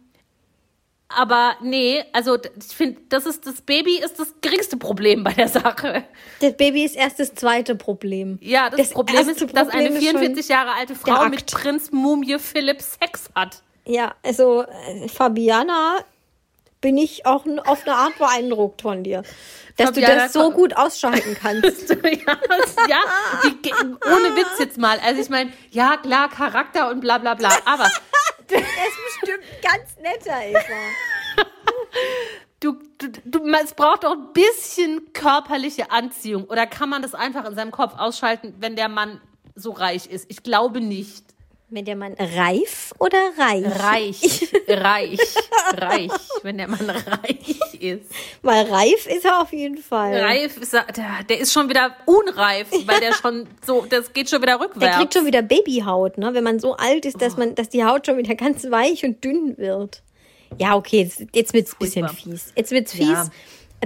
aber nee, also ich finde, das ist das Baby ist das geringste Problem bei der Sache. Das Baby ist erst das zweite Problem. Ja, das, Das Problem ist, erste dass eine Problem ist schon 44 Jahre alte Frau mit. Prinz Mumie Philipp Sex hat. Ja, also äh, Fabiana bin ich auch auf eine Art beeindruckt von dir. Dass du Fabiana, das so gut ausschalten kannst. ja, die, ohne Witz jetzt mal. Also ich meine, ja klar, Charakter und bla bla bla. Aber Er ist bestimmt ganz netter, Eva. du, du, du, es braucht doch ein bisschen körperliche Anziehung. Oder kann man das einfach in seinem Kopf ausschalten, wenn der Mann so reich ist? Ich glaube nicht. Wenn der Mann reif oder reich? Reich, reich, reich, wenn der Mann reich ist. Weil reif ist er auf jeden Fall. Reif ist er, der, der ist schon wieder unreif, weil der schon so, das geht schon wieder Der rückwärts. kriegt schon wieder Babyhaut, ne? Wenn man so alt ist, dass man, dass die Haut schon wieder ganz weich und dünn wird. Ja, okay, jetzt, jetzt wird's ein bisschen fies. Jetzt wird's fies. Ja.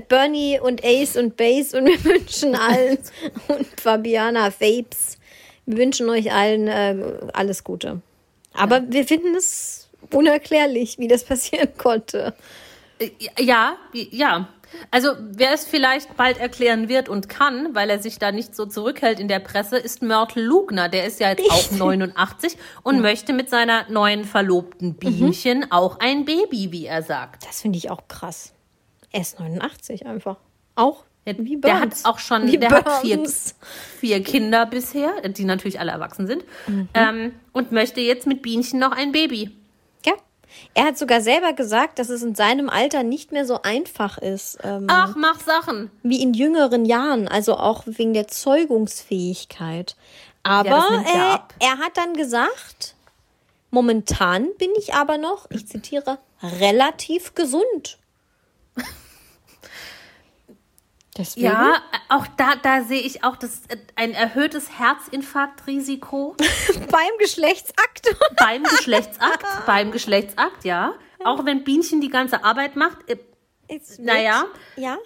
Bernie und Ace und Base und wir wünschen allen und Fabiana Vapes. Wir wünschen euch allen äh, alles Gute. Aber wir finden es unerklärlich, wie das passieren konnte. Ja, ja. Also, wer es vielleicht bald erklären wird und kann, weil er sich da nicht so zurückhält in der Presse, ist Mörtel Lugner. Der ist ja jetzt auch 89 und möchte mit seiner neuen Verlobten Bienchen auch ein Baby, wie er sagt. Das finde ich auch krass. Er ist 89 einfach. Auch wie der hat auch schon, Wie der hat vier, vier Kinder bisher, die natürlich alle erwachsen sind, ähm, und möchte jetzt mit Bienchen noch ein Baby. Ja. Er hat sogar selber gesagt, dass es in seinem Alter nicht mehr so einfach ist, ähm, Ach, mach Sachen. wie in jüngeren Jahren, also auch wegen der Zeugungsfähigkeit. Aber ja äh, er hat dann gesagt, momentan bin ich aber noch, ich zitiere, relativ gesund. Deswegen, Ja, auch da, da sehe ich auch das, äh, ein erhöhtes Herzinfarktrisiko beim Geschlechtsakt. beim Geschlechtsakt, beim Geschlechtsakt, ja. Auch wenn Bienchen die ganze Arbeit macht. äh, Naja. Ja.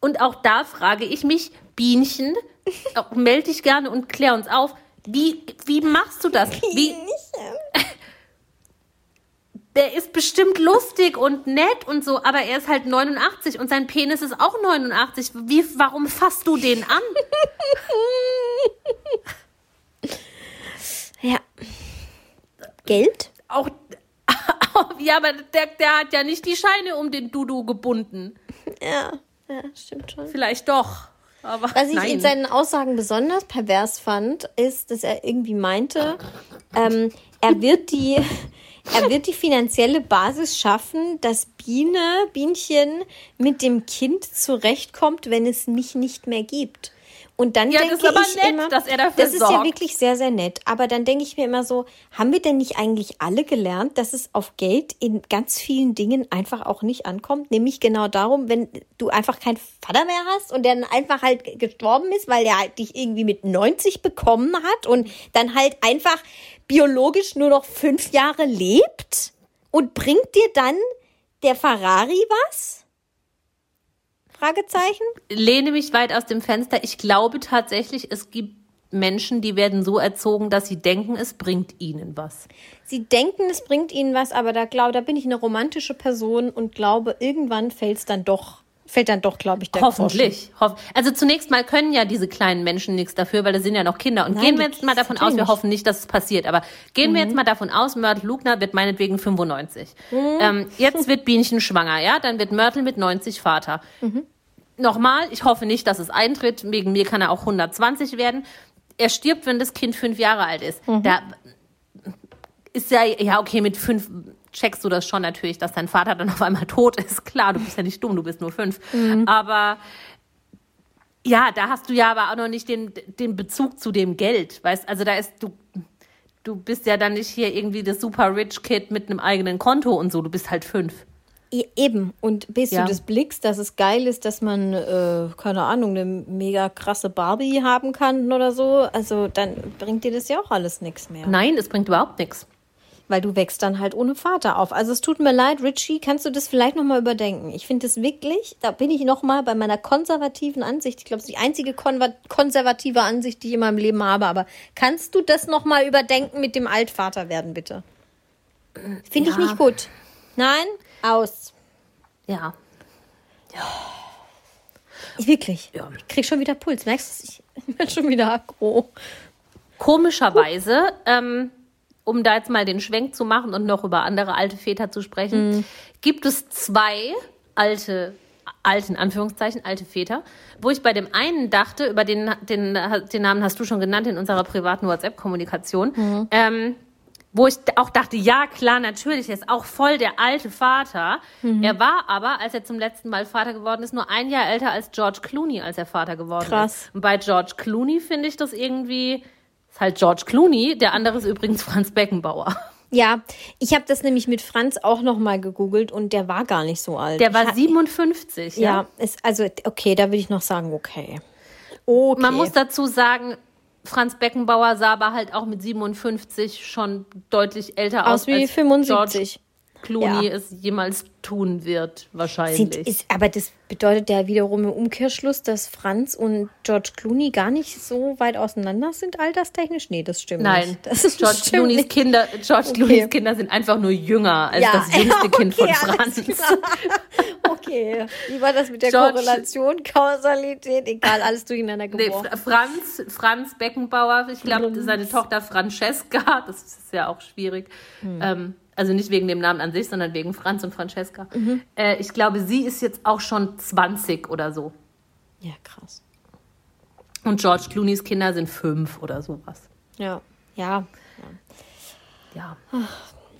Und auch da frage ich mich, Bienchen, melde dich gerne und klär uns auf. Wie, wie machst du das? Wie, der ist bestimmt lustig und nett und so, aber er ist halt 89 und sein Penis ist auch 89. Wie, warum fasst du den an? Ja. Geld? Auch, ja, aber der, der hat ja nicht die Scheine um den Dudu gebunden. Ja. Ja, stimmt schon. Vielleicht doch. Aber Was ich nein. in seinen Aussagen besonders pervers fand, ist, dass er irgendwie meinte, ähm, er wird die, er wird die finanzielle Basis schaffen, dass Biene, Bienchen mit dem Kind zurechtkommt, wenn es mich nicht mehr gibt. Und dann Ja, denke ich nett, immer, dass er dafür das ist ja sorgt. wirklich sehr, sehr nett. Aber dann denke ich mir immer so, haben wir denn nicht eigentlich alle gelernt, dass es auf Geld in ganz vielen Dingen einfach auch nicht ankommt? Nämlich genau darum, wenn du einfach keinen Vater mehr hast und der dann einfach halt gestorben ist, weil der halt dich irgendwie mit 90 bekommen hat und dann halt einfach biologisch nur noch fünf Jahre lebt und bringt dir dann der Ferrari was? Fragezeichen? lehne mich weit aus dem Fenster. Ich glaube tatsächlich, es gibt Menschen, die werden so erzogen, dass sie denken, es bringt ihnen was. Sie denken, es bringt ihnen was, aber da glaube, da bin ich eine romantische Person und glaube, irgendwann fällt es dann doch fällt dann doch, glaube ich, der. Hoffentlich. Hoff also zunächst mal können ja diese kleinen Menschen nichts dafür, weil das sind ja noch Kinder. Und Nein, gehen wir jetzt mal davon aus, wir nicht. hoffen nicht, dass es passiert, aber gehen Mhm. wir jetzt mal davon aus, Mörtel Lugner wird meinetwegen 95. Ähm, jetzt wird Bienchen schwanger, ja? Dann wird Mörtel mit 90 Vater. Mhm. Nochmal, ich hoffe nicht, dass es eintritt. Wegen mir kann er auch 120 werden. Er stirbt, wenn das Kind fünf Jahre alt ist. Mhm. Da ist ja, ja, okay, mit fünf checkst du das schon natürlich, dass dein Vater dann auf einmal tot ist. Klar, du bist ja nicht dumm, du bist nur fünf. Aber ja, da hast du ja aber auch noch nicht den, den Bezug zu dem Geld. Weißt, also da ist, du, du bist ja dann nicht hier irgendwie das super rich Kid mit einem eigenen Konto und so. Du bist halt fünf. E- Eben. Und bis Ja. du das blickst, dass es geil ist, dass man, äh, keine Ahnung, eine mega krasse Barbie haben kann oder so, also dann bringt dir das ja auch alles nichts mehr. Nein, es bringt überhaupt nichts. Weil du wächst dann halt ohne Vater auf. Also es tut mir leid, Richie, kannst du das vielleicht nochmal überdenken? Ich finde es wirklich, da bin ich nochmal bei meiner konservativen Ansicht. Ich glaube, es ist die einzige konservative Ansicht, die ich in meinem Leben habe. Aber kannst du das nochmal überdenken mit dem Altvater werden, bitte? Finde ich Ja. nicht gut. Nein, aus. Ja. Ich, wirklich. Ja. Ich krieg schon wieder Puls. Merkst du, ich bin schon wieder aggro. Komischerweise, ähm, um da jetzt mal den Schwenk zu machen und noch über andere alte Väter zu sprechen, gibt es zwei alte, alte in Anführungszeichen, alte Väter, wo ich bei dem einen dachte, über den, den, den Namen hast du schon genannt in unserer privaten WhatsApp-Kommunikation, ähm, wo ich auch dachte, ja klar, natürlich, er ist auch voll der alte Vater. Er war aber, als er zum letzten Mal Vater geworden ist, nur ein Jahr älter als George Clooney, als er Vater geworden Krass. ist. Und bei George Clooney finde ich das irgendwie, ist halt George Clooney, der andere ist übrigens Franz Beckenbauer. Ja, ich habe das nämlich mit Franz auch nochmal gegoogelt und der war gar nicht so alt. Der war Ich ha- 57, ja. Ja, ist, also, okay, da würde ich noch sagen, okay. Okay. Man muss dazu sagen, Franz Beckenbauer sah aber halt auch mit 57 schon deutlich älter aus, aus wie als 75. Clooney Ja. es jemals tun wird, wahrscheinlich. Sind, ist, aber das bedeutet ja wiederum im Umkehrschluss, dass Franz und George Clooney gar nicht so weit auseinander sind, alterstechnisch? Nee, das stimmt Nein, nicht. Das ist George stimmt Clooney's nicht. Kinder, George Clooney's Kinder sind einfach nur jünger als Ja, das jüngste Kind von okay, Franz. Okay, wie war das mit der George- Korrelation, Kausalität? Egal, alles durcheinander Nee, geworfen. Fra- Franz, Franz Beckenbauer, ich glaube, seine Tochter Francesca, das ist ja auch schwierig. Hm. Ähm, also nicht wegen dem Namen an sich, sondern wegen Franz und Francesca. Mhm. Äh, ich glaube, sie ist jetzt auch schon 20 oder so. Ja, krass. Und George Clooney's Kinder sind fünf oder sowas. Ja, ja. Ja.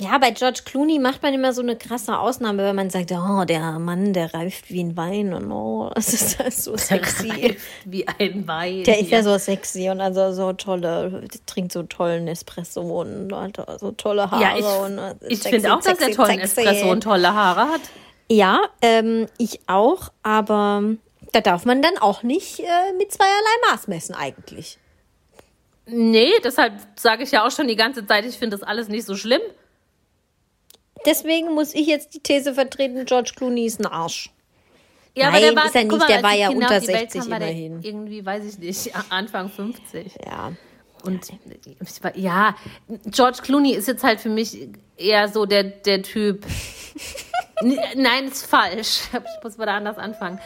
Ja, bei George Clooney macht man immer so eine krasse Ausnahme, wenn man sagt, oh, der Mann, der reift wie ein Wein und oh, das ist halt so sexy. Wie ein Wein. Der ist ja so sexy und also so tolle, trinkt so tollen Espresso und hat so tolle Haare. Ja, ich, ich sexy, finde auch, dass er sexy, tollen sexy. Espresso und tolle Haare hat. Ja, ähm, ich auch, aber da darf man dann auch nicht äh, mit zweierlei Maß messen eigentlich. Nee, deshalb sage ich ja auch schon die ganze Zeit, ich finde das alles nicht so schlimm. Deswegen muss ich jetzt die These vertreten, George Clooney ist ein Arsch. Ja, Nein, aber der war, ist er nicht, mal, der war ja Kinder unter auf die Welt 60 kamen, war der immerhin. Irgendwie, weiß ich nicht, Anfang 50. Ja. Und war- ja, George Clooney ist jetzt halt für mich eher so der, der Typ. Nein, ist falsch. Ich muss mal da anders anfangen.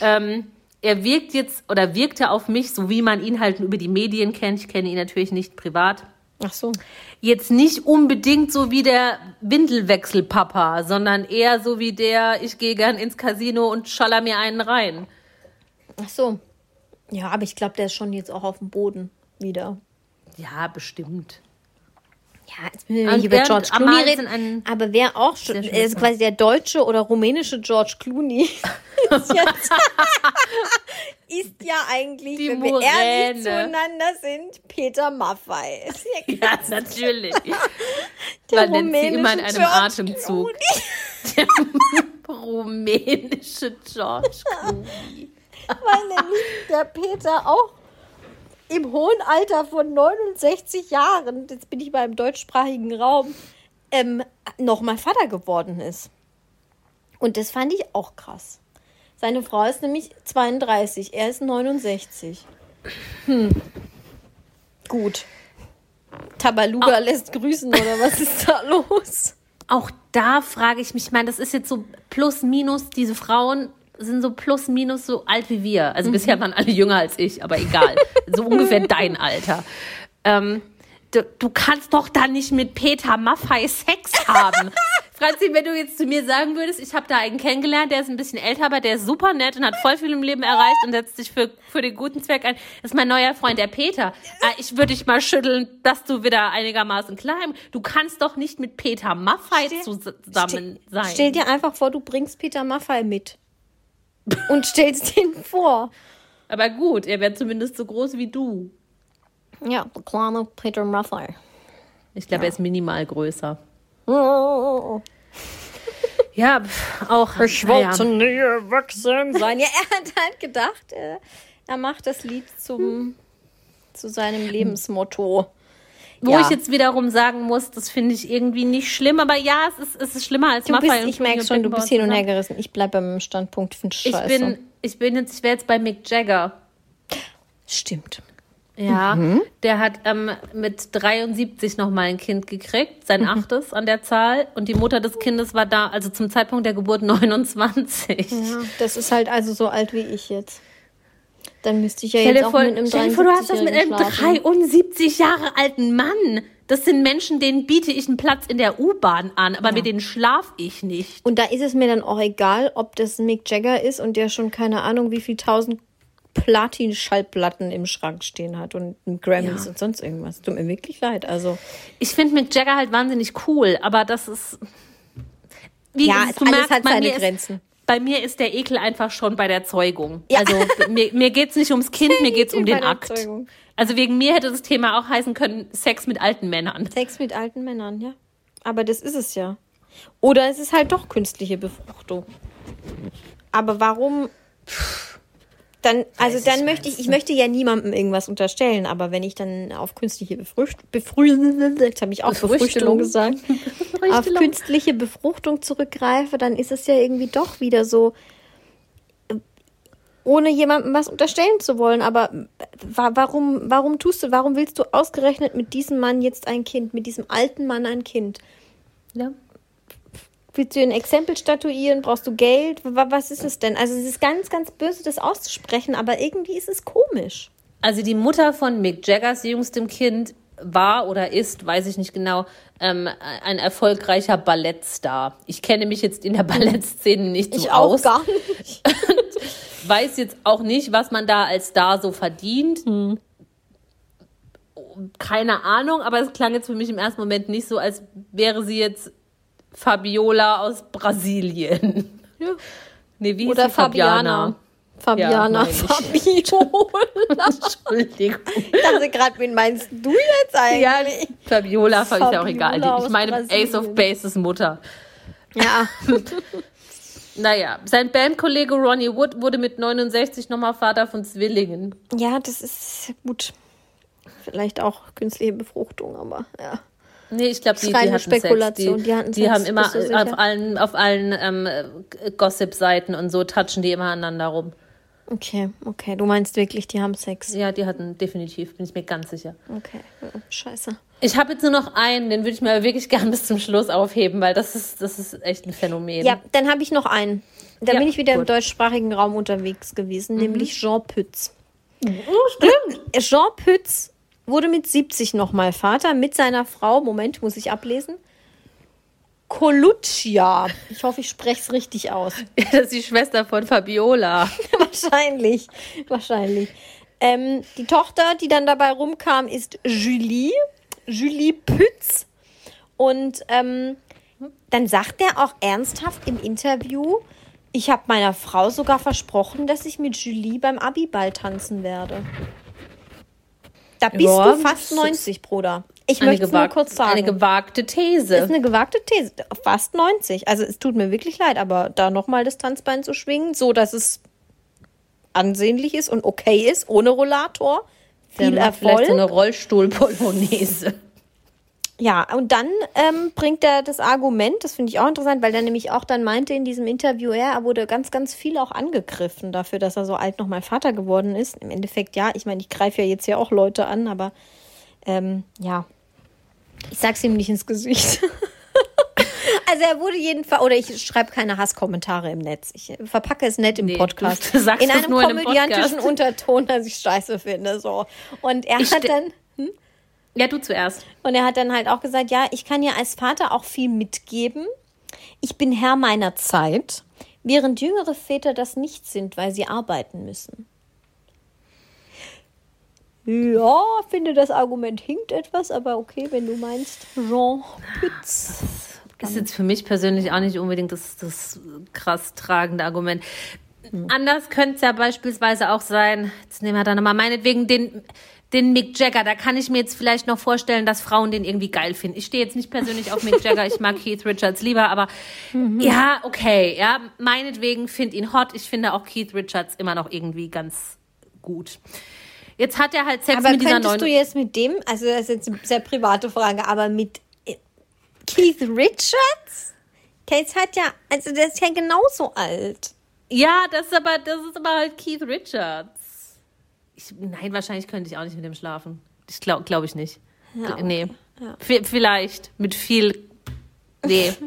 Ähm, er wirkt jetzt oder wirkte auf mich, so wie man ihn halt über die Medien kennt. Ich kenne ihn natürlich nicht privat. Ach so. Jetzt nicht unbedingt so wie der Windelwechselpapa, sondern eher so wie der, ich gehe gern ins Casino und schaller mir einen rein. Ach so. Ja, aber ich glaube, der ist schon jetzt auch auf dem Boden wieder. Ja, bestimmt. Ja, jetzt müssen wir nicht über Bernd George Clooney reden. ein Aber wer auch schon, er ist quasi der deutsche oder rumänische George Clooney. jetzt, ist ja eigentlich, Die wenn wir ehrlich zueinander sind, Peter Maffei. Ist ja Ja, natürlich. der Man nennt sie immer in einem George Atemzug. Der rumänische George Clooney. Weil nämlich der Peter auch im hohen Alter von 69 Jahren, jetzt bin ich mal im deutschsprachigen Raum, ähm, nochmal Vater geworden ist. Und das fand ich auch krass. Seine Frau ist nämlich 32, er ist 69. Hm. Gut. Tabaluga lässt grüßen oder was ist da los? Auch da frage ich mich, ich meine, das ist jetzt so plus minus diese Frauen sind so plus minus so alt wie wir. Also bisher waren alle jünger als ich, aber egal. so ungefähr dein Alter. Ähm, du, du kannst doch dann nicht mit Peter Maffei Sex haben. Franzi, wenn du jetzt zu mir sagen würdest, ich habe da einen kennengelernt, der ist ein bisschen älter, aber der ist super nett und hat voll viel im Leben erreicht und setzt sich für, für den guten Zweck ein. Das ist mein neuer Freund, der Peter. Äh, ich würde dich mal schütteln, dass du wieder einigermaßen klar Du kannst doch nicht mit Peter Maffei zusammen sein. Stell dir einfach vor, du bringst Peter Maffei mit und stellst ihn vor. Aber gut, er wäre zumindest so groß wie du. Ja, der kleine Peter Maffei. Ich glaube, Ja. er ist minimal größer. Oh, Ja, auch. ich wollte nie erwachsen sein. Ja, er hat halt gedacht, äh, er macht das Lied zum, zu seinem Lebensmotto. Wo Ja. ich jetzt wiederum sagen muss, das finde ich irgendwie nicht schlimm, aber ja, es ist, es ist schlimmer als Maffei bist, ich merke schon, du bist hin und her gerissen. Ich bleibe beim Standpunkt, finde Ich scheiße. bin, ich bin jetzt, ich wäre jetzt bei Mick Jagger. Stimmt. Ja, Mhm. der hat ähm, mit 73 nochmal ein Kind gekriegt, sein Mhm. achtes an der Zahl. Und die Mutter des Kindes war da, also zum Zeitpunkt der Geburt 29. Ja, das ist halt also so alt wie ich jetzt. Dann müsste ich ja Stell jetzt auch vor, mit einem stell dir vor, du hast das mit einem 73-Jährigen schlafen. 73 Jahre alten Mann. Das sind Menschen, denen biete ich einen Platz in der U-Bahn an, aber mit denen schlaf ich nicht. Und da ist es mir dann auch egal, ob das Mick Jagger ist und der schon keine Ahnung, wie viel tausend Platin-Schallplatten im Schrank stehen hat und Grammys Ja. und sonst irgendwas. Tut mir wirklich leid. Also, Ich finde Mick Jagger halt wahnsinnig cool, aber das ist. Wie Ja, ist- alles hat bei seine Grenzen. Ist, bei mir ist der Ekel einfach schon bei der Zeugung. Ja. Also mir, mir geht es nicht ums Kind, mir geht es um den Akt. Zeugung. Also wegen mir hätte das Thema auch heißen können, Sex mit alten Männern. Sex mit alten Männern, ja. Aber das ist es ja. Oder es ist halt doch künstliche Befruchtung. Aber warum? Dann, also dann möchte ich, ich möchte ja niemandem irgendwas unterstellen, aber wenn ich dann auf künstliche Befrucht, Befruchtung, jetzt habe ich auch Befruchtung gesagt, auf künstliche Befruchtung zurückgreife, dann ist es ja irgendwie doch wieder so, ohne jemandem was unterstellen zu wollen. Aber wa warum, warum tust du, warum willst du ausgerechnet mit diesem Mann jetzt ein Kind, mit diesem alten Mann ein Kind? Ja. Willst du ein Exempel statuieren? Brauchst du Geld? Wa- Was ist es denn? Also es ist ganz, ganz böse, das auszusprechen, aber irgendwie ist es komisch. Also die Mutter von Mick Jaggers jüngstem Kind war oder ist, weiß ich nicht genau, ähm, ein erfolgreicher Ballettstar. Ich kenne mich jetzt in der Ballettszene nicht so aus. nicht. weiß jetzt auch nicht, was man da als Star so verdient. Keine Ahnung, aber es klang jetzt für mich im ersten Moment nicht so, als wäre sie jetzt Fabiola aus Brasilien. Ja. Nee, wie Oder sie? Fabiana. Fabiana. Ja, Fabiola. Entschuldigung. Ich dachte gerade, wen meinst du jetzt eigentlich? Fabiola ist ja auch egal. Ich meine Ace of. Bases Mutter. Ja. Naja, sein Bandkollege Ronnie Wood wurde mit 69 nochmal Vater von Zwillingen. ja, das ist gut. Vielleicht auch künstliche Befruchtung, aber ja. Nee, ich glaube, die, die hatten Spekulation, Sex. Die, die hatten die Sex, haben immer auf allen, auf allen ähm, Gossip-Seiten und so touchen die immer aneinander rum. Okay, okay. Du meinst wirklich, die haben Sex. Ja, die hatten definitiv, bin ich mir ganz sicher. Okay. Ja, Scheiße. Ich habe jetzt nur noch einen, den würde ich mir aber wirklich gern bis zum Schluss aufheben, weil das ist, das ist echt ein Phänomen. Ja, dann habe ich noch einen. Da Ja, bin ich wieder im gut. deutschsprachigen Raum unterwegs gewesen, nämlich Jean Pütz. Stimmt. Jean Pütz wurde mit 70 nochmal Vater mit seiner Frau. Moment, muss ich ablesen. Coluccia. Ich hoffe, ich spreche es richtig aus. Das ist die Schwester von Fabiola. wahrscheinlich. Wahrscheinlich. Ähm, die Tochter, die dann dabei rumkam, ist Julie. Julie Pütz. Und ähm, dann sagt er auch ernsthaft im Interview, ich habe meiner Frau sogar versprochen, dass ich mit Julie beim Abiball tanzen werde. Da bist Ja, du fast das ist 90, Bruder. Ich möchte es nur kurz sagen. eine gewagte These. Das ist eine gewagte These. Fast 90. Also es tut mir wirklich leid, aber da nochmal das Tanzbein zu schwingen, so dass es ansehnlich ist und okay ist, ohne Rollator. Viel macht vielleicht Erfolg. so eine Rollstuhl-Polonaise. Ja, und dann ähm, bringt er das Argument, das finde ich auch interessant, weil er nämlich auch dann meinte in diesem Interview, er wurde ganz, ganz viel auch angegriffen dafür, dass er so alt nochmal Vater geworden ist. Im Endeffekt, ja, ich meine, ich greife ja jetzt ja auch Leute an, aber ähm, ja, ich sag's ihm nicht ins Gesicht. also er wurde jedenfalls, oder ich schreibe keine Hasskommentare im Netz. Ich verpacke es nett im Nee, Podcast. du sagst in einem nur in einem komödiantischen. Unterton, dass ich scheiße finde. So. Und er Ich hat dann. Ja, du zuerst. Und er hat dann halt auch gesagt, ja, ich kann ja als Vater auch viel mitgeben. Ich bin Herr meiner Zeit, während jüngere Väter das nicht sind, weil sie arbeiten müssen. Ja, finde das Argument hinkt etwas, aber okay, wenn du meinst, Jean Pütz. Ist jetzt für mich persönlich auch nicht unbedingt das, das krass tragende Argument. Anders könnte es ja beispielsweise auch sein, jetzt nehmen wir da nochmal meinetwegen den, den Mick Jagger. Da kann ich mir jetzt vielleicht noch vorstellen, dass Frauen den irgendwie geil finden. Ich stehe jetzt nicht persönlich auf Mick Jagger, ich mag Keith Richards lieber, aber ja, okay, ja, meinetwegen finde ihn hot. Ich finde auch Keith Richards immer noch irgendwie ganz gut. Jetzt hat er halt Sex Aber mit dieser könntest neuen. du jetzt mit dem, also das ist jetzt eine sehr private Frage, aber mit äh, Keith Richards? Der ist halt ja, also der ist ja genauso alt. Ja, das ist aber, das ist aber halt Keith Richards. Ich, nein, wahrscheinlich könnte ich auch nicht mit dem schlafen. Ich glaube glaub ich nicht. Ja, Nee. V vielleicht. Mit viel. Nee.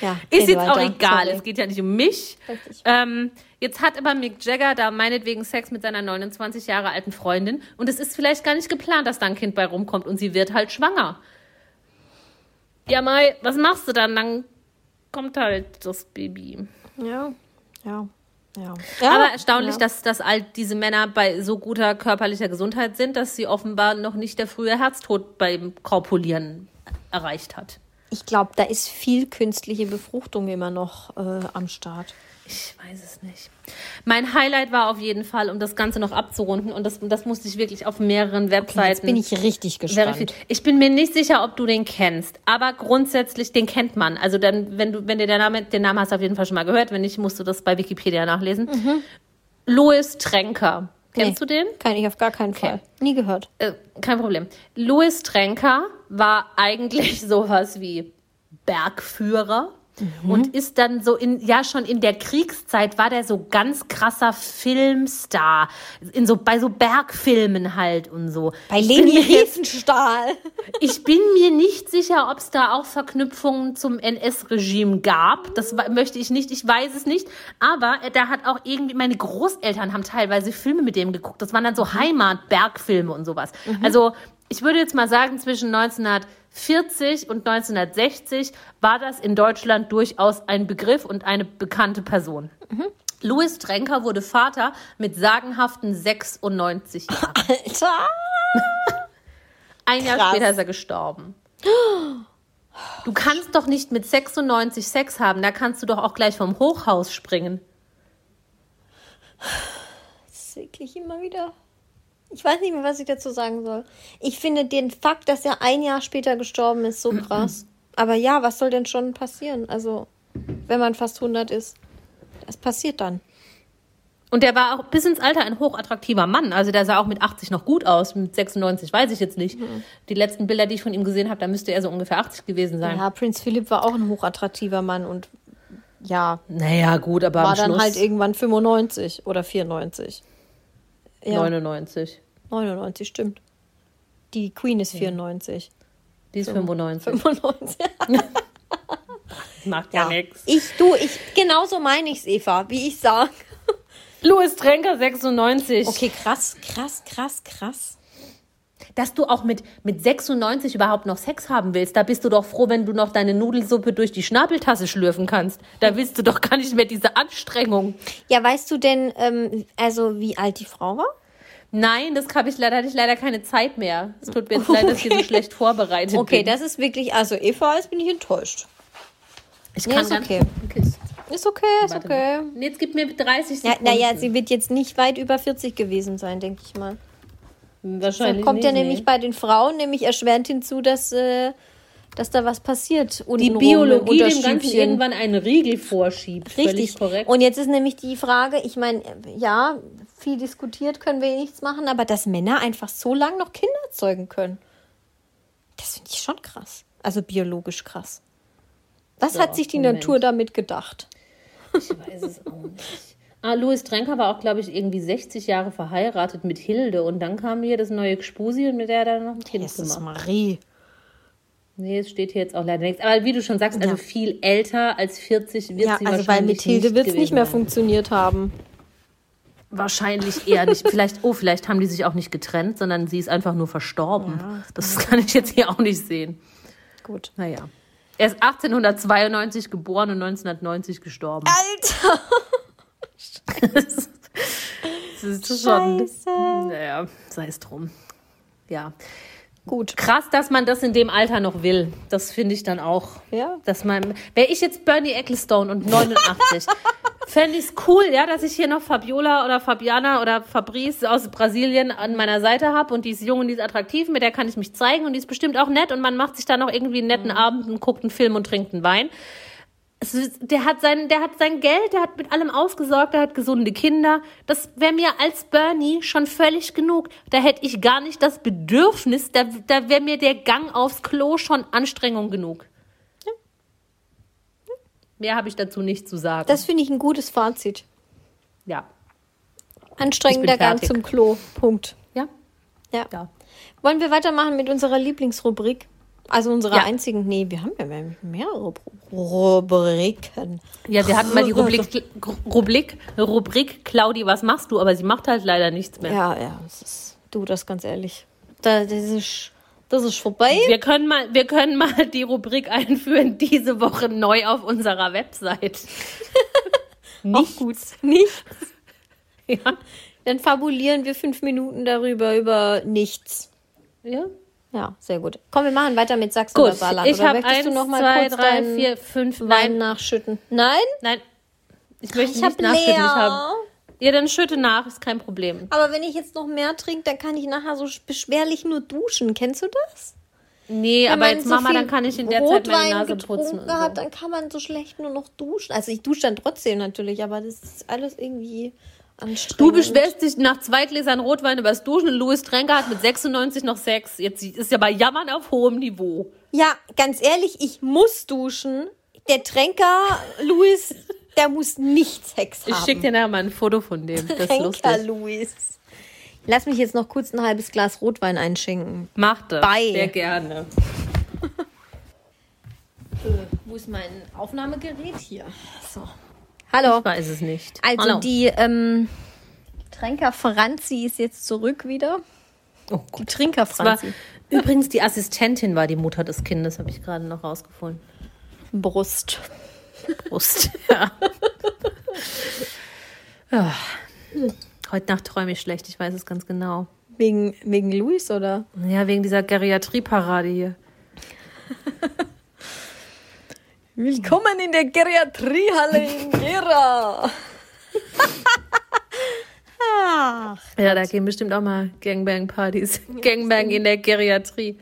Ja, Ist jetzt auch egal. Sorry. Es geht ja nicht um mich. Ähm, jetzt hat aber Mick Jagger da meinetwegen Sex mit seiner 29 Jahre alten Freundin. Und es ist vielleicht gar nicht geplant, dass da ein Kind bei rumkommt und sie wird halt schwanger. Ja, Mai, was machst du dann? Dann kommt halt das Baby. Ja, ja, ja. Aber erstaunlich, ja. dass, dass all diese Männer bei so guter körperlicher Gesundheit sind, dass sie offenbar noch nicht der frühe Herztod beim Korpulieren erreicht hat. Ich glaube, da ist viel künstliche Befruchtung immer noch äh, am Start. Ich weiß es nicht. Mein Highlight war auf jeden Fall, um das Ganze noch abzurunden, und das, das musste ich wirklich auf mehreren Webseiten. Jetzt bin ich richtig gespannt. Ich bin mir nicht sicher, ob du den kennst, aber grundsätzlich, den kennt man. Also dann, wenn du, wenn dir der Name, den Namen hast du auf jeden Fall schon mal gehört, wenn nicht, musst du das bei Wikipedia nachlesen. Louis Tränker. Kennst Mhm. Nee. du den? Kann ich auf gar keinen Fall. Nie gehört. Äh, kein Problem. Louis Tränker war eigentlich sowas wie Bergführer und ist dann so in, ja, schon in der Kriegszeit war der so ganz krasser Filmstar. In so, bei so Bergfilmen halt und so. Bei Leni Riefenstahl. ich bin mir nicht sicher, ob es da auch Verknüpfungen zum NS-Regime gab. Das möchte ich nicht, ich weiß es nicht. Aber äh, da hat auch irgendwie, meine Großeltern haben teilweise Filme mit dem geguckt. Das waren dann so Heimat-Bergfilme und sowas. Also ich würde jetzt mal sagen, zwischen 1940 und 1960 war das in Deutschland durchaus ein Begriff und eine bekannte Person. Louis Trenker wurde Vater mit sagenhaften 96 Jahren. Alter. Ein Jahr Krass. später ist er gestorben. Du kannst doch nicht mit 96 Sex haben, da kannst du doch auch gleich vom Hochhaus springen. Das ist wirklich immer wieder. Ich weiß nicht mehr, was ich dazu sagen soll. Ich finde den Fakt, dass er ein Jahr später gestorben ist, so krass. Aber ja, was soll denn schon passieren? Also, wenn man fast 100 ist. Das passiert dann. Und der war auch bis ins Alter ein hochattraktiver Mann. Also der sah auch mit 80 noch gut aus. Mit 96 weiß ich jetzt nicht. Die letzten Bilder, die ich von ihm gesehen habe, da müsste er so ungefähr 80 gewesen sein. Ja, Prinz Philipp war auch ein hochattraktiver Mann und ja, Naja, gut, aber war dann Schluss halt irgendwann 95 oder 94. Ja, 99. 99, stimmt. Die Queen ist 94. Die ist 95. 95. Macht ja, nichts. Ich, du, ich, genauso meine ich's, Eva, wie ich sag. Louis Trenker 96. Okay, krass, krass, krass, krass. Dass du auch mit, mit 96 überhaupt noch Sex haben willst, da bist du doch froh, wenn du noch deine Nudelsuppe durch die Schnabeltasse schlürfen kannst. Da willst du doch gar nicht mehr diese Anstrengung. Ja, weißt du denn, ähm, also wie alt die Frau war? Nein, das habe ich leider, hatte ich leider keine Zeit mehr. Es tut mir jetzt leid, dass ich so schlecht vorbereitet Okay, bin. das ist wirklich, also Eva, jetzt bin ich enttäuscht. ich Nee, ist ganz- okay. okay. Ist okay, ist Warte okay. mal. Nee, Jetzt gib mir 30 Ja, Sekunden. naja, sie wird jetzt nicht weit über 40 gewesen sein, denke ich mal. Wahrscheinlich Dann kommt ja nicht, nämlich nee. bei den Frauen nämlich erschwerend hinzu, dass, äh, dass da was passiert. die untenrum im Biologie dem Ganzen irgendwann einen Riegel vorschiebt. Richtig. Korrekt. Und jetzt ist nämlich die Frage, ich meine, ja, viel diskutiert können wir eh nichts machen, aber dass Männer einfach so lange noch Kinder zeugen können, das finde ich schon krass. Also biologisch krass. Was So, hat sich die Moment. Natur damit gedacht? Ich weiß es auch nicht. Ah, Louis Trenker war auch, glaube ich, irgendwie 60 Jahre verheiratet mit Hilde und dann kam hier das neue Gspusi und mit der hat er noch ein Kind Jesus gemacht. Marie. Nee, es steht hier jetzt auch leider nichts. Aber wie du schon sagst, also Ja. viel älter als 40 wird Ja, sie also weil wahrscheinlich mit Hilde wird es nicht mehr sein. funktioniert haben. Wahrscheinlich eher nicht. Vielleicht, oh, vielleicht haben die sich auch nicht getrennt, sondern sie ist einfach nur verstorben. das kann ich jetzt hier auch nicht sehen. Gut. Naja. Er ist 1892 geboren und 1990 gestorben. Alter! Das ist schon. Scheiße. Naja, sei es drum. Ja. Gut. Krass, dass man das in dem Alter noch will. Das finde ich dann auch. Ja. Dass man. Wäre ich jetzt Bernie Ecclestone und 89, fände ich es cool, ja, dass ich hier noch Fabiola oder Fabiana oder Fabrice aus Brasilien an meiner Seite habe und die ist jung und die ist attraktiv, mit der kann ich mich zeigen und die ist bestimmt auch nett und man macht sich dann noch irgendwie einen netten Abend und guckt einen Film und trinkt einen Wein. Ist, der hat sein, der hat sein Geld, der hat mit allem ausgesorgt, der hat gesunde Kinder. Das wäre mir als Bernie schon völlig genug. Da hätte ich gar nicht das Bedürfnis, da, da wäre mir der Gang aufs Klo schon Anstrengung genug. Mehr habe ich dazu nicht zu sagen. Das finde ich ein gutes Fazit. ja. Anstrengender Gang zum Klo. Punkt. Ja. Ja. Ja. Wollen wir weitermachen mit unserer Lieblingsrubrik? Also unserer Ja. einzigen. Nee, wir haben ja mehrere Ru- Rubriken. Ja, wir hatten mal die Rubrik, Rubrik, Rubrik, Claudi, was machst du? Aber sie macht halt leider nichts mehr. Ja, ja, das ist, du, das ganz ehrlich. Da, das, ist, das ist vorbei. Wir können, mal, wir können mal die Rubrik einführen, diese Woche neu auf unserer Website. Nicht gut. Nicht. Ja. Dann fabulieren wir fünf Minuten darüber, über nichts. ja. Ja, sehr gut. Komm, wir machen weiter mit Sachsen oder Gut, Saarland. ich oder habe möchtest eins, du noch mal zwei, kurz drei, vier, fünf, Wein nein, nachschütten? Nein? nein. Ich möchte Ich nicht nachschütten. Ich leer. Ja, dann schütte nach, ist kein Problem. Aber wenn ich jetzt noch mehr trinke, dann kann ich nachher so beschwerlich nur duschen. Kennst du das? Nee, Wenn aber jetzt so Mama, dann kann ich in der Zeit meine Rotwein Nase putzen. getrunken Und hat, so. dann kann man so schlecht nur noch duschen. Also ich dusche dann trotzdem natürlich, aber das ist alles irgendwie anstrengend. Du beschwerst dich nach zwei Gläsern Rotwein über das Duschen und Louis Tränker hat mit 96 noch Sex. Jetzt ist ja bei Jammern auf hohem Niveau. Ja, ganz ehrlich, ich muss duschen. Der Tränker, Luis, der muss nicht Sex haben. Ich schicke dir nachher mal ein Foto von dem. Das ist Tränker, lustig. Luis. Lass mich jetzt noch kurz ein halbes Glas Rotwein einschenken. Mach das. Bei. Sehr gerne. Wo ist mein Aufnahmegerät hier? So. Hallo. Ich weiß es nicht. Also Hallo. die ähm, Tränker Franzi ist jetzt zurück wieder. Oh Die Gott. Trinker Das war, Franzi. übrigens, die Assistentin war die Mutter des Kindes, habe ich gerade noch rausgefunden. Brust. Brust. Ja. ja. Heute Nacht träume ich schlecht, ich weiß es ganz genau. Wegen, wegen Luis oder? Ja, wegen dieser Geriatrieparade hier. Willkommen in der Geriatriehalle in Gera. Ach, Ja, da gehen bestimmt auch mal Gangbang-Partys. Gangbang in der Geriatrie.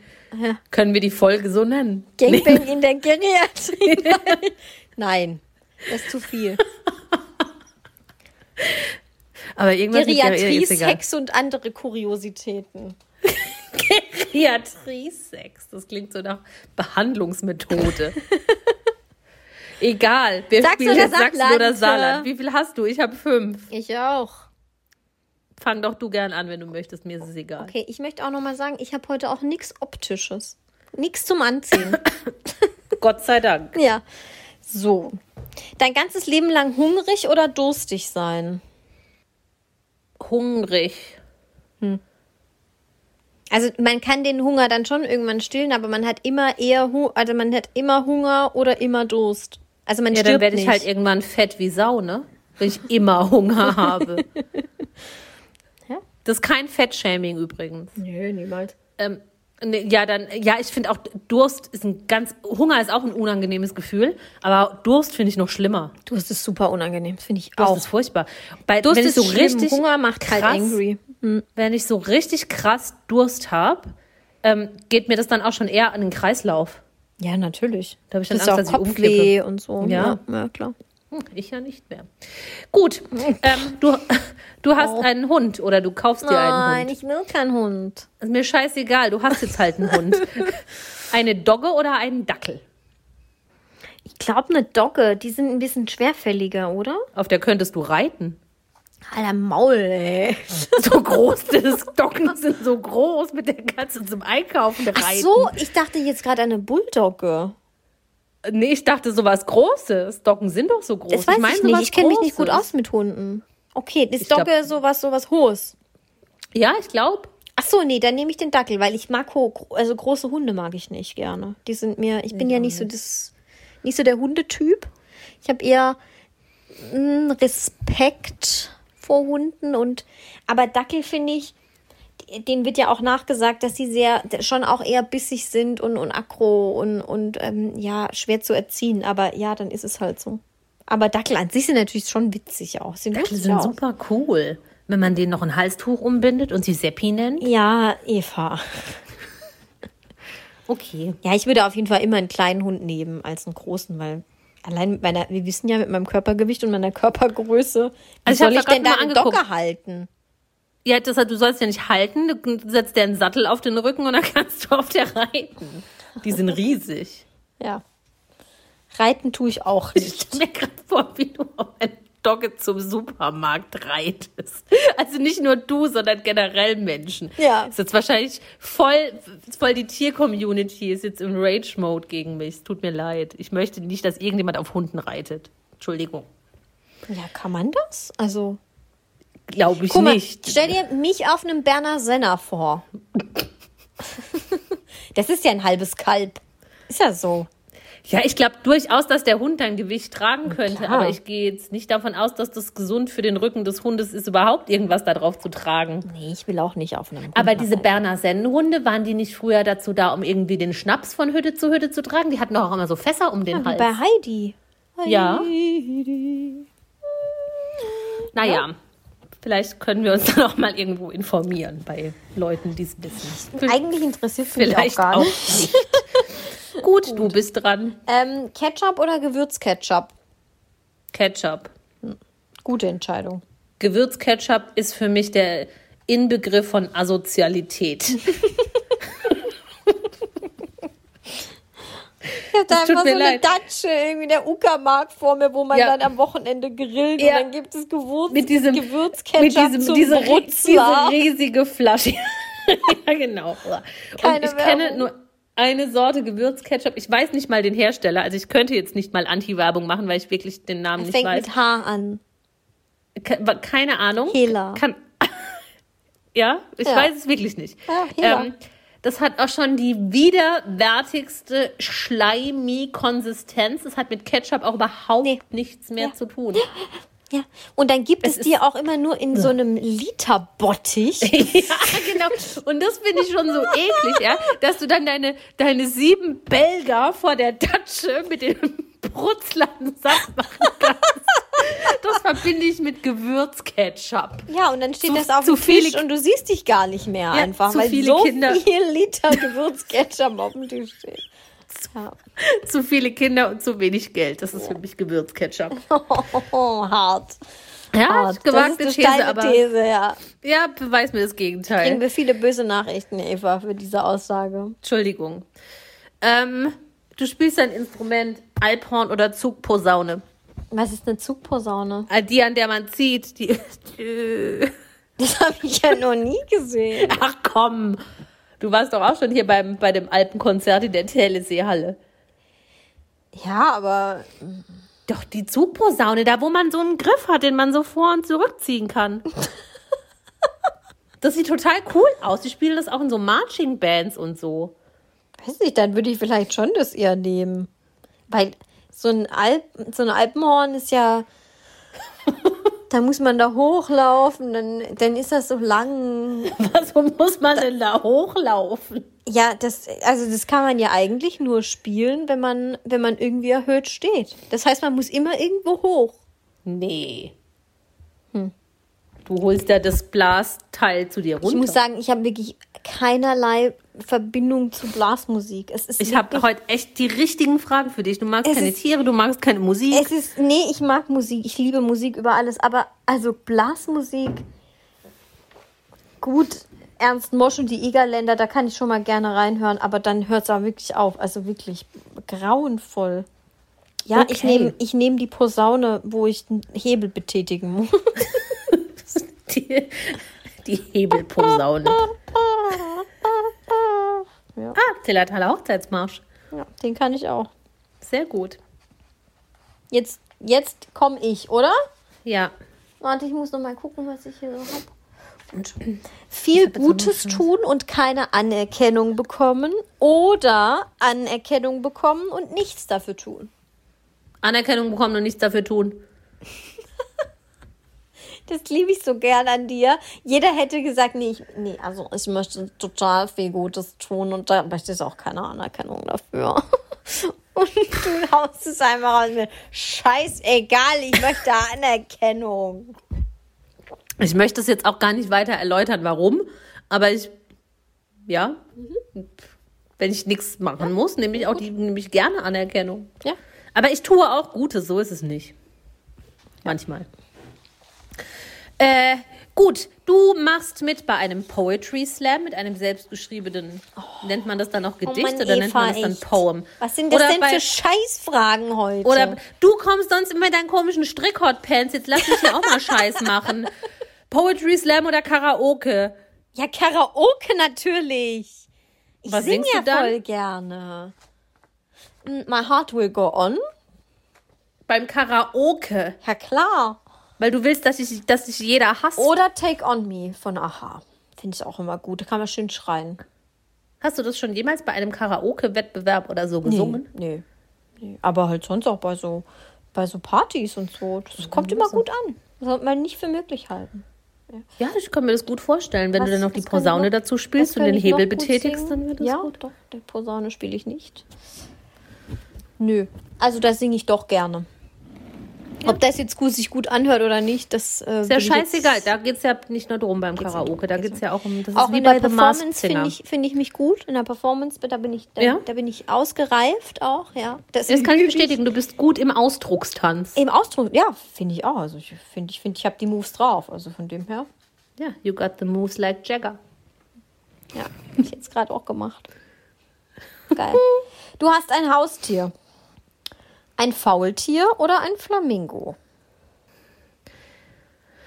Können wir die Folge so nennen? Gangbang in der Geriatrie. Nein. Das ist zu viel. Aber irgendwas Geriatrie. Sex und andere Kuriositäten. Geriatrie-Sex. Das klingt so nach Behandlungsmethode. Egal. Wir Sachsen spielen oder jetzt Sachsen oder Saarland. Wie viel hast du? Ich habe fünf. Ich auch. Fang doch du gern an, wenn du möchtest. Mir ist es egal. Okay, ich möchte auch noch mal sagen, ich habe heute auch nichts Optisches. Nichts zum Anziehen. Gott sei Dank. ja. So. Dein ganzes Leben lang hungrig oder durstig sein? Hungrig. Also man kann den Hunger dann schon irgendwann stillen, aber man hat immer eher also man hat immer Hunger oder immer Durst. Also man Ja, stirbt dann werde ich halt irgendwann fett wie Sau, ne? Wenn ich immer Hunger habe. Ja? Das ist kein Fettshaming übrigens. Nö, niemals. Ähm, ja, dann, ja, ich finde auch Durst ist ein ganz, Hunger ist auch ein unangenehmes Gefühl, aber Durst finde ich noch schlimmer. Durst ist super unangenehm, finde ich Durst auch. ist furchtbar. Bei, Durst wenn ich ist so schlimm. richtig Hunger macht krass, halt angry. Wenn ich so richtig krass Durst habe, ähm, geht mir das dann auch schon eher an den Kreislauf. Ja, natürlich. Da habe ich dann Das Angst, auch dass ich umkippe. und so. Ja. ja, ja klar. Hm, Ich ja nicht mehr. Gut, ähm, du, du hast einen Hund oder du kaufst dir einen Oh. Nein, Hund. ich will keinen Hund. Ist mir scheißegal, du hast jetzt halt einen Hund. Eine Dogge oder einen Dackel? Ich glaube eine Dogge, die sind ein bisschen schwerfälliger, oder? Auf der könntest du reiten. Alter Maul, ey. So groß, das Docken sind so groß, mit der kannst du zum Einkaufen reiten. Ach so, ich dachte jetzt gerade eine Bulldogge. Nee, ich dachte sowas Großes. Docken sind doch so groß. Das weiß ich, meine nicht. sowas Ich kenne mich nicht gut aus mit Hunden. Okay, ist Ich glaub- Dogge sowas, sowas Hohes. Ja, ich glaube. Ach so, nee, dann nehme ich den Dackel, weil ich mag also große Hunde mag ich nicht gerne. Die sind mir, ich bin ja nicht so das, nicht so der Hundetyp. Ich habe eher mm, Respekt vor Hunden und, aber Dackel finde ich, denen wird ja auch nachgesagt, dass sie sehr, schon auch eher bissig sind und, und aggro und, und ähm, ja, schwer zu erziehen. Aber ja, dann ist es halt so. Aber Dackel an sich sind natürlich schon witzig auch. Die lustig sind aus. super cool. Wenn man denen noch ein Halstuch umbindet und sie Seppi nennt. Ja, Eva. Okay. Ja, ich würde auf jeden Fall immer einen kleinen Hund nehmen als einen großen, weil allein mit meiner, wir wissen ja mit meinem Körpergewicht und meiner Körpergröße, wie Also ich soll ich da denn da einen. Docker halten? Ja, das heißt, du sollst ja nicht halten, du setzt dir einen Sattel auf den Rücken und dann kannst du auf der reiten. Die sind riesig. Ja. Reiten tue ich auch Ich nicht. stelle mir gerade vor, wie du auf eine Dogge zum Supermarkt reitest. Also nicht nur du, sondern generell Menschen. Ja. Ist jetzt wahrscheinlich voll, voll die Tier-Community ist jetzt im Rage-Mode gegen mich. Es tut mir leid. Ich möchte nicht, dass irgendjemand auf Hunden reitet. Entschuldigung. Ja, kann man das? Also, Glaube ich guck mal, nicht. stell dir mich auf einem Berner Senner vor. das ist ja ein halbes Kalb. Ist ja so. Ja, ich glaube durchaus, dass der Hund dein Gewicht tragen könnte, aber ich gehe jetzt nicht davon aus, dass das gesund für den Rücken des Hundes ist, überhaupt irgendwas da drauf zu tragen. Nee, ich will auch nicht auf einem Aber Hund diese reiten. Berner Sennenhunde, waren die nicht früher dazu da, um irgendwie den Schnaps von Hütte zu Hütte zu tragen? Die hatten doch auch immer so Fässer um den Wie Hals. bei Heidi. Ja. Heidi. Naja, vielleicht können wir uns dann auch mal irgendwo informieren bei Leuten, die es wissen. Eigentlich interessiert es mich auch gar auch nicht. Nicht. Gut, du bist dran. Ähm, Ketchup oder Gewürzketchup? Ketchup. Gute Entscheidung. Gewürzketchup ist für mich der Inbegriff von Asozialität. Ich hab da Das einfach so eine leid. Datsche, irgendwie der Uckermarkt vor mir, wo man Ja. dann am Wochenende grillt Ja. und dann gibt es Gewürz, mit diesem Gewürzketchup mit diesem zum diese, diese riesige Flasche. ja, genau. Keine und ich kenne Werbung. nur eine Sorte Gewürzketchup. Ich weiß nicht mal den Hersteller. Also ich könnte jetzt nicht mal Anti-Werbung machen, weil ich wirklich den Namen nicht Fängt weiß. mit H an. Ke- Keine Ahnung. Hela. Kann, ja, ich Ja. weiß es wirklich nicht. Ja, Hela. ähm, das hat auch schon die widerwärtigste Schleimi-Konsistenz. Es hat mit Ketchup auch überhaupt Nee. nichts mehr Ja. zu tun. Ja. Und dann gibt es, Es die auch immer nur in so einem Literbottich. ja, genau. Und das finde ich schon so eklig, ja, dass du dann deine, deine sieben Belger vor der Datsche mit dem Brutzlern satt machen kannst. Das verbinde ich mit Gewürzketchup. Ja, und dann steht Zu- das auf zu dem Tisch und du siehst dich gar nicht mehr einfach, zu weil so Kinder. viel Liter Gewürzketchup auf dem Tisch steht. Ja. Zu viele Kinder und zu wenig Geld. Das ist für mich Gewürzketchup. Oh, hart. Ja, hart. gewagte das ist These, eine steile aber These, ja. ja, beweis mir das Kriegen Gegenteil. wir viele böse Nachrichten, Eva, für diese Aussage. Entschuldigung. Ähm, du spielst ein Instrument, Alphorn oder Zugposaune. Was ist eine Zugposaune? Äh, Die, an der man zieht, die. Das habe ich ja noch nie gesehen. Ach komm. Du warst doch auch schon hier beim, bei dem Alpenkonzert in der Teleseehalle. Ja, aber Doch, die Zugposaune, da wo man so einen Griff hat, den man so vor und zurückziehen kann. Das sieht total cool aus. Die spielen das auch in so Marching Bands und so. weiß nicht, dann würde ich vielleicht schon das eher nehmen. Weil so ein, Alp, so ein Alpenhorn ist ja. Da muss man da hochlaufen, dann, dann ist das so lang. Was muss man denn da hochlaufen? Ja, das, also das kann man ja eigentlich nur spielen, wenn man, wenn man irgendwie erhöht steht. Das heißt, man muss immer irgendwo hoch. Nee. Du holst ja das Blasteil zu dir runter. Ich muss sagen, ich habe wirklich keinerlei Verbindung zu Blasmusik. Es ist ich habe heute echt die richtigen Fragen für dich. Du magst keine ist- Tiere, du magst keine Musik. Es ist, nee, ich mag Musik. Ich liebe Musik über alles. Aber also Blasmusik, gut, Ernst Mosch und die Egerländer, da kann ich schon mal gerne reinhören. Aber dann hört es auch wirklich auf. Also wirklich grauenvoll. Ja, ich Okay. nehme ich nehm die Posaune, wo ich den Hebel betätigen muss. Die, die Hebelposaune. Ja. Ah, Zillertaler Hochzeitsmarsch. Ja, den kann ich auch. Sehr gut. Jetzt, jetzt komme ich, oder? Ja. Warte, ich muss noch mal gucken, was ich hier so habe. Viel hab jetzt noch Gutes tun und keine Anerkennung bekommen oder Anerkennung bekommen und nichts dafür tun. Anerkennung bekommen und nichts dafür tun. Das liebe ich so gern an dir. Jeder hätte gesagt, nee, ich, nee, also ich möchte total viel Gutes tun und da möchte ich auch keine Anerkennung dafür. Und du haust es einfach aus mir. Scheißegal, ich möchte Anerkennung. Ich möchte es jetzt auch gar nicht weiter erläutern, warum, aber ich, ja, wenn ich nichts machen muss, nehme ich auch die, nehme ich gerne Anerkennung. Ja. Aber ich tue auch Gutes, so ist es nicht. Manchmal. Äh, gut, du machst mit bei einem Poetry Slam mit einem selbstgeschriebenen, nennt man das dann auch Gedicht Oh Mann, oder nennt man das Eva, dann echt. Poem? Was sind das Oder denn bei- für Scheißfragen heute? Oder du kommst sonst immer mit deinen komischen Strickhotpants, jetzt lass mich hier auch mal Scheiß machen. Poetry Slam oder Karaoke? ja, Karaoke natürlich. Ich Was singe singst ja voll gerne. Mm, My heart will go on. Beim Karaoke. Ja, klar. Weil du willst, dass ich, dass sich jeder hasst. Oder Take on Me von Aha. Finde ich auch immer gut. Da kann man schön schreien. Hast du das schon jemals bei einem Karaoke-Wettbewerb oder so gesungen? Nee. nee. Aber halt sonst auch bei so, bei so Partys und so. Das kommt immer gut an. Das sollte man nicht für möglich halten. Ja, ich kann mir das gut vorstellen. Wenn Was- du dann noch die Posaune noch- dazu spielst und den Hebel betätigst, dann wird das ja, gut. doch. Die Posaune spiele ich nicht. Nö. Also da singe ich doch gerne. Ob das jetzt gut, sich gut anhört oder nicht, das äh, Ist ja scheißegal. Da geht es ja nicht nur drum beim Geht's Karaoke. Da geht es ja auch um. Das Auch ist wie in bei der Performance finde ich, finde ich mich gut. In der Performance, da bin ich, da, Ja? da bin ich ausgereift auch, ja. Das, Das kann ich bestätigen. Du bist gut im Ausdruckstanz. Im Ausdruck, ja, finde ich auch. Also ich finde, ich, finde, ich habe die Moves drauf. Also von dem her, Ja, you got the moves like Jagger. ja, habe ich jetzt gerade auch gemacht. Geil. Du hast ein Haustier. Ein Faultier oder ein Flamingo?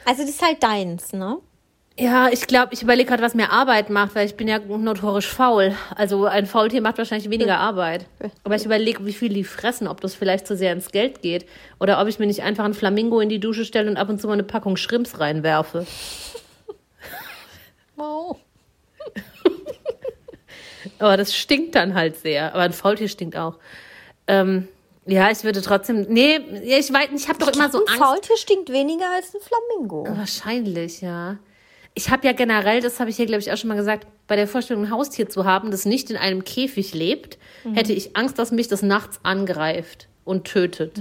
Also das ist halt deins, ne? Ja, ich glaube, ich überlege gerade, was mir Arbeit macht, weil ich bin ja notorisch faul. Also ein Faultier macht wahrscheinlich weniger Arbeit. Aber ich überlege, wie viel die fressen, ob das vielleicht zu sehr ins Geld geht. Oder ob ich mir nicht einfach einen Flamingo in die Dusche stelle und ab und zu mal eine Packung Schrimps reinwerfe. Wow. Aber das stinkt dann halt sehr. Aber ein Faultier stinkt auch. Ähm, ja, ich würde trotzdem. Nee, ja, ich weiß, ich habe doch immer so ein Angst. Faultier stinkt weniger als ein Flamingo. Wahrscheinlich, ja. Ich habe ja generell, das habe ich hier, glaube ich, auch schon mal gesagt, bei der Vorstellung, ein Haustier zu haben, das nicht in einem Käfig lebt, hätte ich Angst, dass mich das nachts angreift und tötet.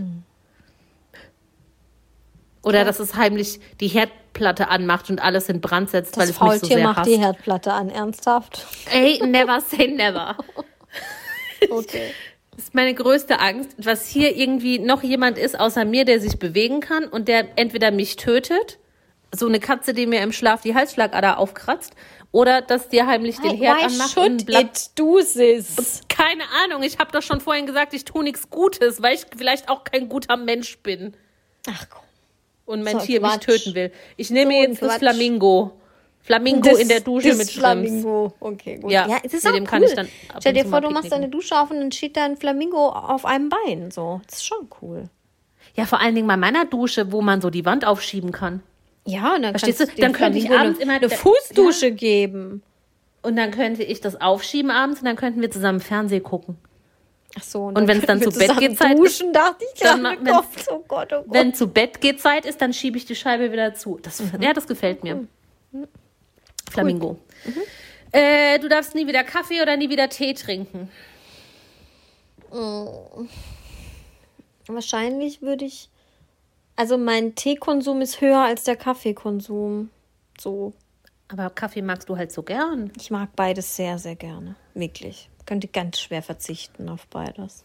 Oder dass es heimlich die Herdplatte anmacht und alles in Brand setzt, weil Das es mich so Faultier sehr macht hasst. die Herdplatte an, ernsthaft? Ey, never say never. Okay. Das ist meine größte Angst, dass hier irgendwie noch jemand ist außer mir, der sich bewegen kann und der entweder mich tötet, so eine Katze, die mir im Schlaf die Halsschlagader aufkratzt, oder dass dir heimlich den Herd Why anmacht und should Blatt. it do this? Keine Ahnung, ich habe doch schon vorhin gesagt, ich tue nichts Gutes, weil ich vielleicht auch kein guter Mensch bin Ach komm. und mein So Tier mich Quatsch. töten will. Ich nehme So jetzt das Quatsch. Flamingo. Flamingo Das- in der Dusche das mit Schrimps. Flamingo. Okay, gut. Ja, es ist auch dem cool. kann ich dann ab Stell und dir zu vor, du machst deine Dusche auf und dann steht da ein Flamingo auf einem Bein. So, das ist schon cool. Ja, vor allen Dingen bei meiner Dusche, wo man so die Wand aufschieben kann. Ja, und dann Verstehst kannst du? Dann könnte ich abends immer- eine Fußdusche geben. Und dann könnte ich das aufschieben abends und dann könnten wir zusammen Fernsehen gucken. Ach so. Und wenn's dann können zu wir Bett geht, Zeit duschen, dachte ich dann Gott, wenn's- oh Gott, oh Gott. Wenn zu Bett geht Zeit ist, dann schiebe ich die Scheibe wieder zu. Das, Mhm. Ja, das gefällt mir. Flamingo. Äh, du darfst nie wieder Kaffee oder nie wieder Tee trinken. Wahrscheinlich würde ich. Also mein Teekonsum ist höher als der Kaffeekonsum. So. Aber Kaffee magst du halt so gern. Ich mag beides sehr, sehr gerne. Wirklich. Könnte ganz schwer verzichten auf beides.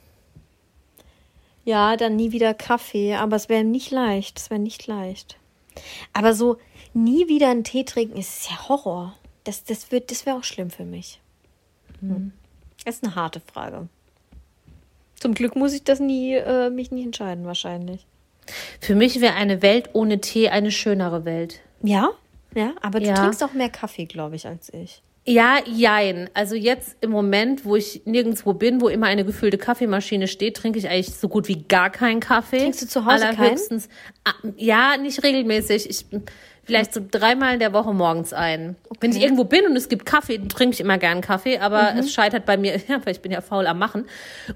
Ja, dann nie wieder Kaffee, aber es wäre nicht leicht. Es wäre nicht leicht. Aber so nie wieder einen Tee trinken ist ja Horror. Das, das, wird- das wäre auch schlimm für mich. Hm. Das ist eine harte Frage. Zum Glück muss ich das nie, äh, mich nie entscheiden, wahrscheinlich. Für mich wäre eine Welt ohne Tee eine schönere Welt. Ja? Ja, aber du Ja. trinkst auch mehr Kaffee, glaube ich, als ich. Ja, jein. Also jetzt im Moment, wo ich nirgendwo bin, wo immer eine gefüllte Kaffeemaschine steht, trinke ich eigentlich so gut wie gar keinen Kaffee. Trinkst du zu Hause keinen? Allerhöchstens. Ah, Ja, nicht regelmäßig. Ich vielleicht so dreimal in der Woche morgens ein. Wenn ich irgendwo bin und es gibt Kaffee, trinke ich immer gern Kaffee, aber es scheitert bei mir, ja, weil ich bin ja faul am Machen.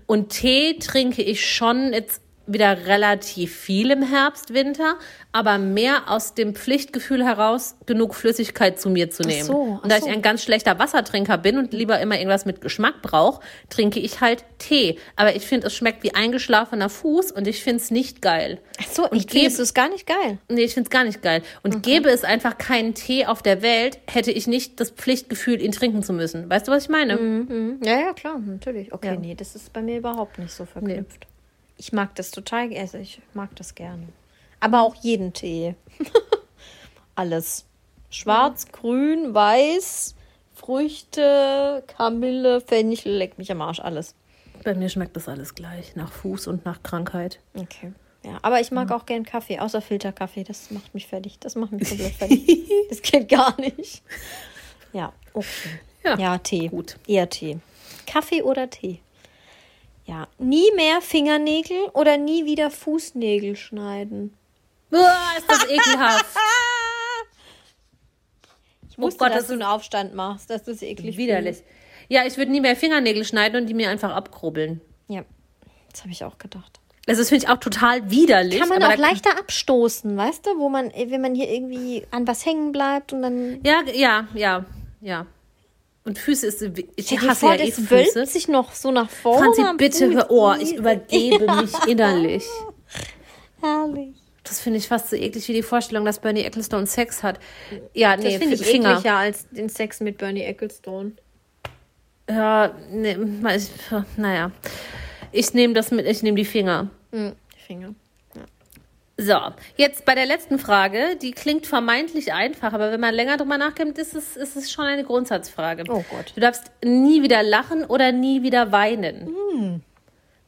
Und Tee trinke ich schon jetzt wieder relativ viel im Herbst, Winter, aber mehr aus dem Pflichtgefühl heraus, genug Flüssigkeit zu mir zu nehmen. so, und ach da so. ich ein ganz schlechter Wassertrinker bin und lieber immer irgendwas mit Geschmack brauche, trinke ich halt Tee. Aber ich finde, es schmeckt wie eingeschlafener Fuß und ich finde es nicht geil. Ach so, Und ich finde es gar nicht geil. Nee, ich find's gar nicht geil. Und gäbe es einfach keinen Tee auf der Welt, hätte ich nicht das Pflichtgefühl, ihn trinken zu müssen. Weißt du, was ich meine? Ja, ja, klar, natürlich. Okay, Ja. nee, das ist bei mir überhaupt nicht so verknüpft. Ich mag das total, also ich mag das gerne. Aber auch jeden Tee. Alles. Schwarz, grün, weiß, Früchte, Kamille, Fenchel, leck mich am Arsch, alles. Bei mir schmeckt das alles gleich, nach Fuß und nach Krankheit. Okay. Ja, aber ich mag auch gern Kaffee, außer Filterkaffee. Das macht mich fertig. Das macht mich komplett fertig. Das geht gar nicht. Ja, okay. Ja, Ja, Tee. gut. Eher Tee. Kaffee oder Tee? Ja. Nie mehr Fingernägel oder nie wieder Fußnägel schneiden. Uah, ist das ekelhaft. Ich wusste, Gott, dass das du einen Aufstand machst. Das ist eklig. Widerlich. Ja, ich würde nie mehr Fingernägel schneiden und die mir einfach abkrubbeln. Ja, das habe ich auch gedacht. Also das finde ich auch total widerlich. Kann man auch leichter abstoßen, weißt du? Wo man, wenn man hier irgendwie an was hängen bleibt und dann Ja, ja, ja, ja. Und Füße ist, ich hasse ja eh das wölbt Füße. sich noch so nach vorne. Franzi, bitte hör, oh, ich übergebe mich innerlich. Herrlich. Das finde ich fast so eklig wie die Vorstellung, dass Bernie Ecclestone Sex hat. Ja, nee, Das finde ich Finger. ekliger als den Sex mit Bernie Ecclestone. Ja, nee, naja. Ich nehme das mit, ich nehme die Finger. Hm, Finger. So, jetzt bei der letzten Frage, die klingt vermeintlich einfach, aber wenn man länger drüber nachdenkt, ist es, ist es schon eine Grundsatzfrage. Oh Gott. Du darfst nie wieder lachen oder nie wieder weinen. Hm.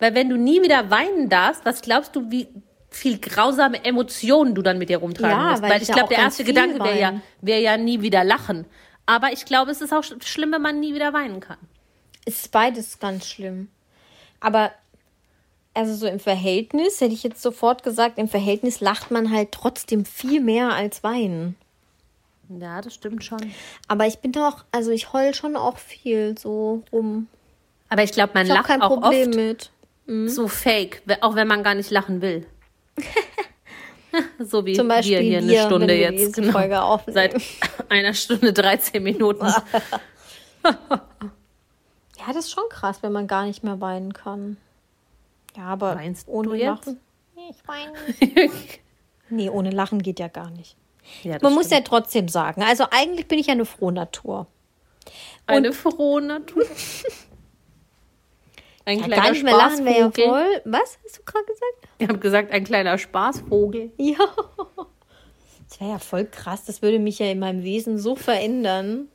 Weil wenn du nie wieder weinen darfst, was glaubst du, wie viel grausame Emotionen du dann mit dir rumtragen Ja, musst? weil Weil ich ich glaube, der erste Gedanke wäre ja, wär ja nie wieder lachen. Aber ich glaube, es ist auch sch- schlimm, wenn man nie wieder weinen kann. Ist beides ganz schlimm. Aber also so im Verhältnis, hätte ich jetzt sofort gesagt, im Verhältnis lacht man halt trotzdem viel mehr als weinen. Ja, das stimmt schon. Aber ich bin doch, also ich heul schon auch viel so rum. Aber ich glaube, man Ich lacht kein auch Problem oft mit. so fake, auch wenn man gar nicht lachen will. so wie Zum Beispiel wir hier eine wir, Stunde jetzt. diese Genau. Folge aufnehmen. Seit einer Stunde 13 Minuten. Ja, das ist schon krass, wenn man gar nicht mehr weinen kann. Ja, aber Weinst ohne? Lachen. Ich nicht. nee, ohne Lachen geht ja gar nicht. Ja, Man muss stimmt. ja trotzdem sagen, also eigentlich bin ich ja eine frohe Natur. eine frohe Natur. Ein Ja, kleiner gar nicht mehr lachen wäre ja voll. Was hast du gerade gesagt? Ich habe gesagt, ein kleiner Spaßvogel. Ja. Das wäre ja voll krass. Das würde mich ja in meinem Wesen so verändern.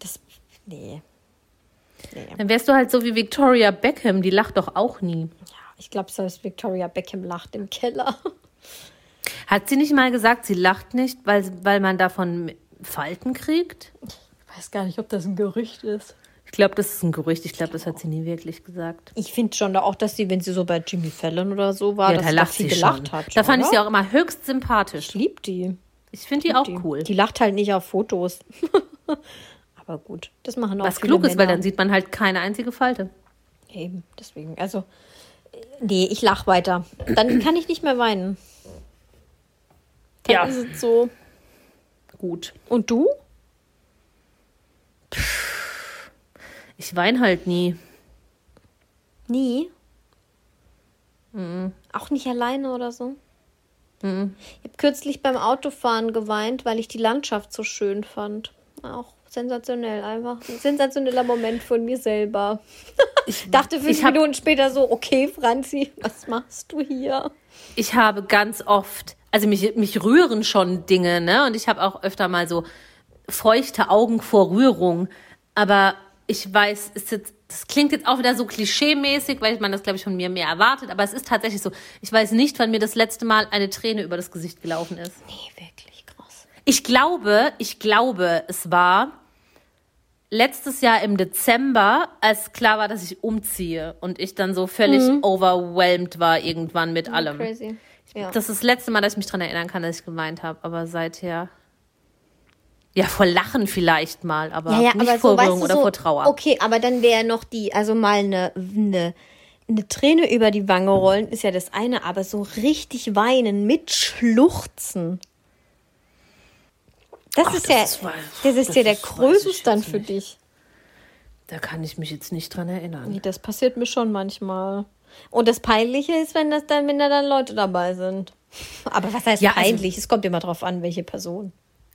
Das. Nee. Nee. Dann wärst du halt so wie Victoria Beckham, die lacht doch auch nie. Ja, ich glaube, selbst Victoria Beckham lacht im Keller. Hat sie nicht mal gesagt, sie lacht nicht, weil, weil man davon Falten kriegt? Ich weiß gar nicht, ob das ein Gerücht ist. Ich glaube, das ist ein Gerücht. Ich glaube, das hat sie nie wirklich gesagt. Ich finde schon auch, dass sie, wenn sie so bei Jimmy Fallon oder so war, Ja, dass da sie lacht sie gelacht schon. hat. Da fand ich sie auch immer höchst sympathisch. Ich liebe die. Ich finde die auch die. cool. Die lacht halt nicht auf Fotos. Aber gut, das machen auch Was klug ist, weil dann sieht man halt keine einzige Falte. Eben, deswegen. Also, nee, ich lach weiter. Dann kann ich nicht mehr weinen. Dann Ja. ist es so. Gut. Und du? Ich weine halt nie. Nie? Auch nicht alleine oder so? Ich habe kürzlich beim Autofahren geweint, weil ich die Landschaft so schön fand. Auch sensationell, einfach ein sensationeller Moment von mir selber. Ich dachte fünf ich hab- Minuten später so, okay, Franzi, was machst du hier? Ich habe ganz oft, also mich, mich rühren schon Dinge, ne? Und ich habe auch öfter mal so feuchte Augen vor Rührung. Aber ich weiß, ist jetzt, das klingt jetzt auch wieder so klischee-mäßig, weil man das, glaube ich, von mir mehr erwartet. Aber es ist tatsächlich so. Ich weiß nicht, wann mir das letzte Mal eine Träne über das Gesicht gelaufen ist. Nee, wirklich krass. Ich glaube, ich glaube, es war letztes Jahr im Dezember, als klar war, dass ich umziehe und ich dann so völlig overwhelmed war irgendwann mit allem. Crazy. Ja. Das ist das letzte Mal, dass ich mich dran erinnern kann, dass ich geweint habe, aber seither. Ja, vor Lachen vielleicht mal, aber Ja, ja, nicht aber vor so, weißt du, oder so, vor Trauer. Okay, aber dann wäre noch die, also mal eine, eine, eine Träne über die Wange rollen, ist ja das eine, aber so richtig weinen mit Schluchzen. Das Ach, ist das ja, ist- das ist das ja der ist- weiß ich Größe dann jetzt für nicht. dich. Da kann ich mich jetzt nicht dran erinnern. Nee, das passiert mir schon manchmal. Und das Peinliche ist, wenn das dann, wenn da dann Leute dabei sind. Aber was heißt Ja, also- peinlich? es kommt immer drauf an, welche Person.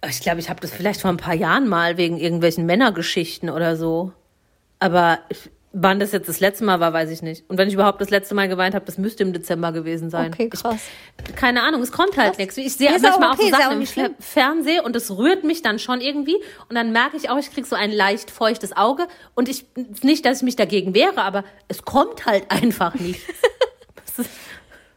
Ich glaube, ich habe das vielleicht vor ein paar Jahren mal wegen irgendwelchen Männergeschichten oder so. Aber ich, wann das jetzt das letzte Mal war, weiß ich nicht. Und wenn ich überhaupt das letzte Mal geweint habe, das müsste im Dezember gewesen sein. Okay, krass. Ich, keine Ahnung, es kommt halt nichts. Ich sehe Ja, auch manchmal auch, okay, so auch Sachen im. Fernsehen und es rührt mich dann schon irgendwie. Und dann merke ich auch, ich kriege so ein leicht feuchtes Auge. Und ich nicht, dass ich mich dagegen wehre, aber es kommt halt einfach nicht.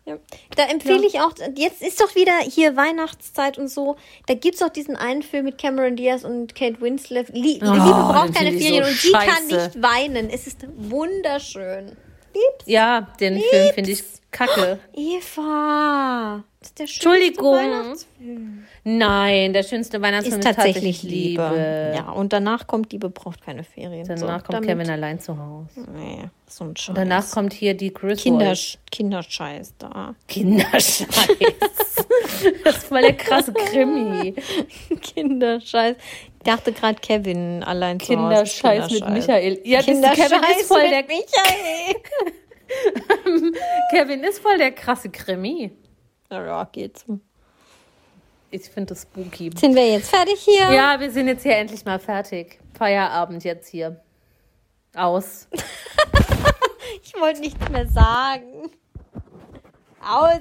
Ja. Da empfehle ich auch, jetzt ist doch wieder hier Weihnachtszeit und so. Da gibt's doch diesen einen Film mit Cameron Diaz und Kate Winslet. Lie Oh, Liebe braucht keine Ferien so und sie kann nicht weinen. Es ist wunderschön. Lieb's. ja, den Film finde ich kacke. Eva. Das ist der schönste Entschuldigung. Weihnachtsfilm. Nein, der schönste Weihnachtsfilm Ist tatsächlich Liebe. Ja, und danach kommt Liebe braucht keine Ferien. Danach so, kommt Kevin allein zu Hause. Nee, so ein Scheiß. Und danach kommt hier die Chris Kinder, Kindersch Kinderscheiß da. Kinderscheiß. das ist voll der krasse Krimi. Kinderscheiß. Ich dachte gerade Kevin allein zu Hause. Kinderscheiß mit Michael. Ja, Kinderscheiß Kevin ist voll der Michael. Kevin ist voll der krasse Krimi. Ja, geht's. Ich finde das spooky. Sind wir jetzt fertig hier? Ja, wir sind jetzt hier endlich mal fertig. Feierabend jetzt hier. Aus. Ich wollte nichts mehr sagen. Aus.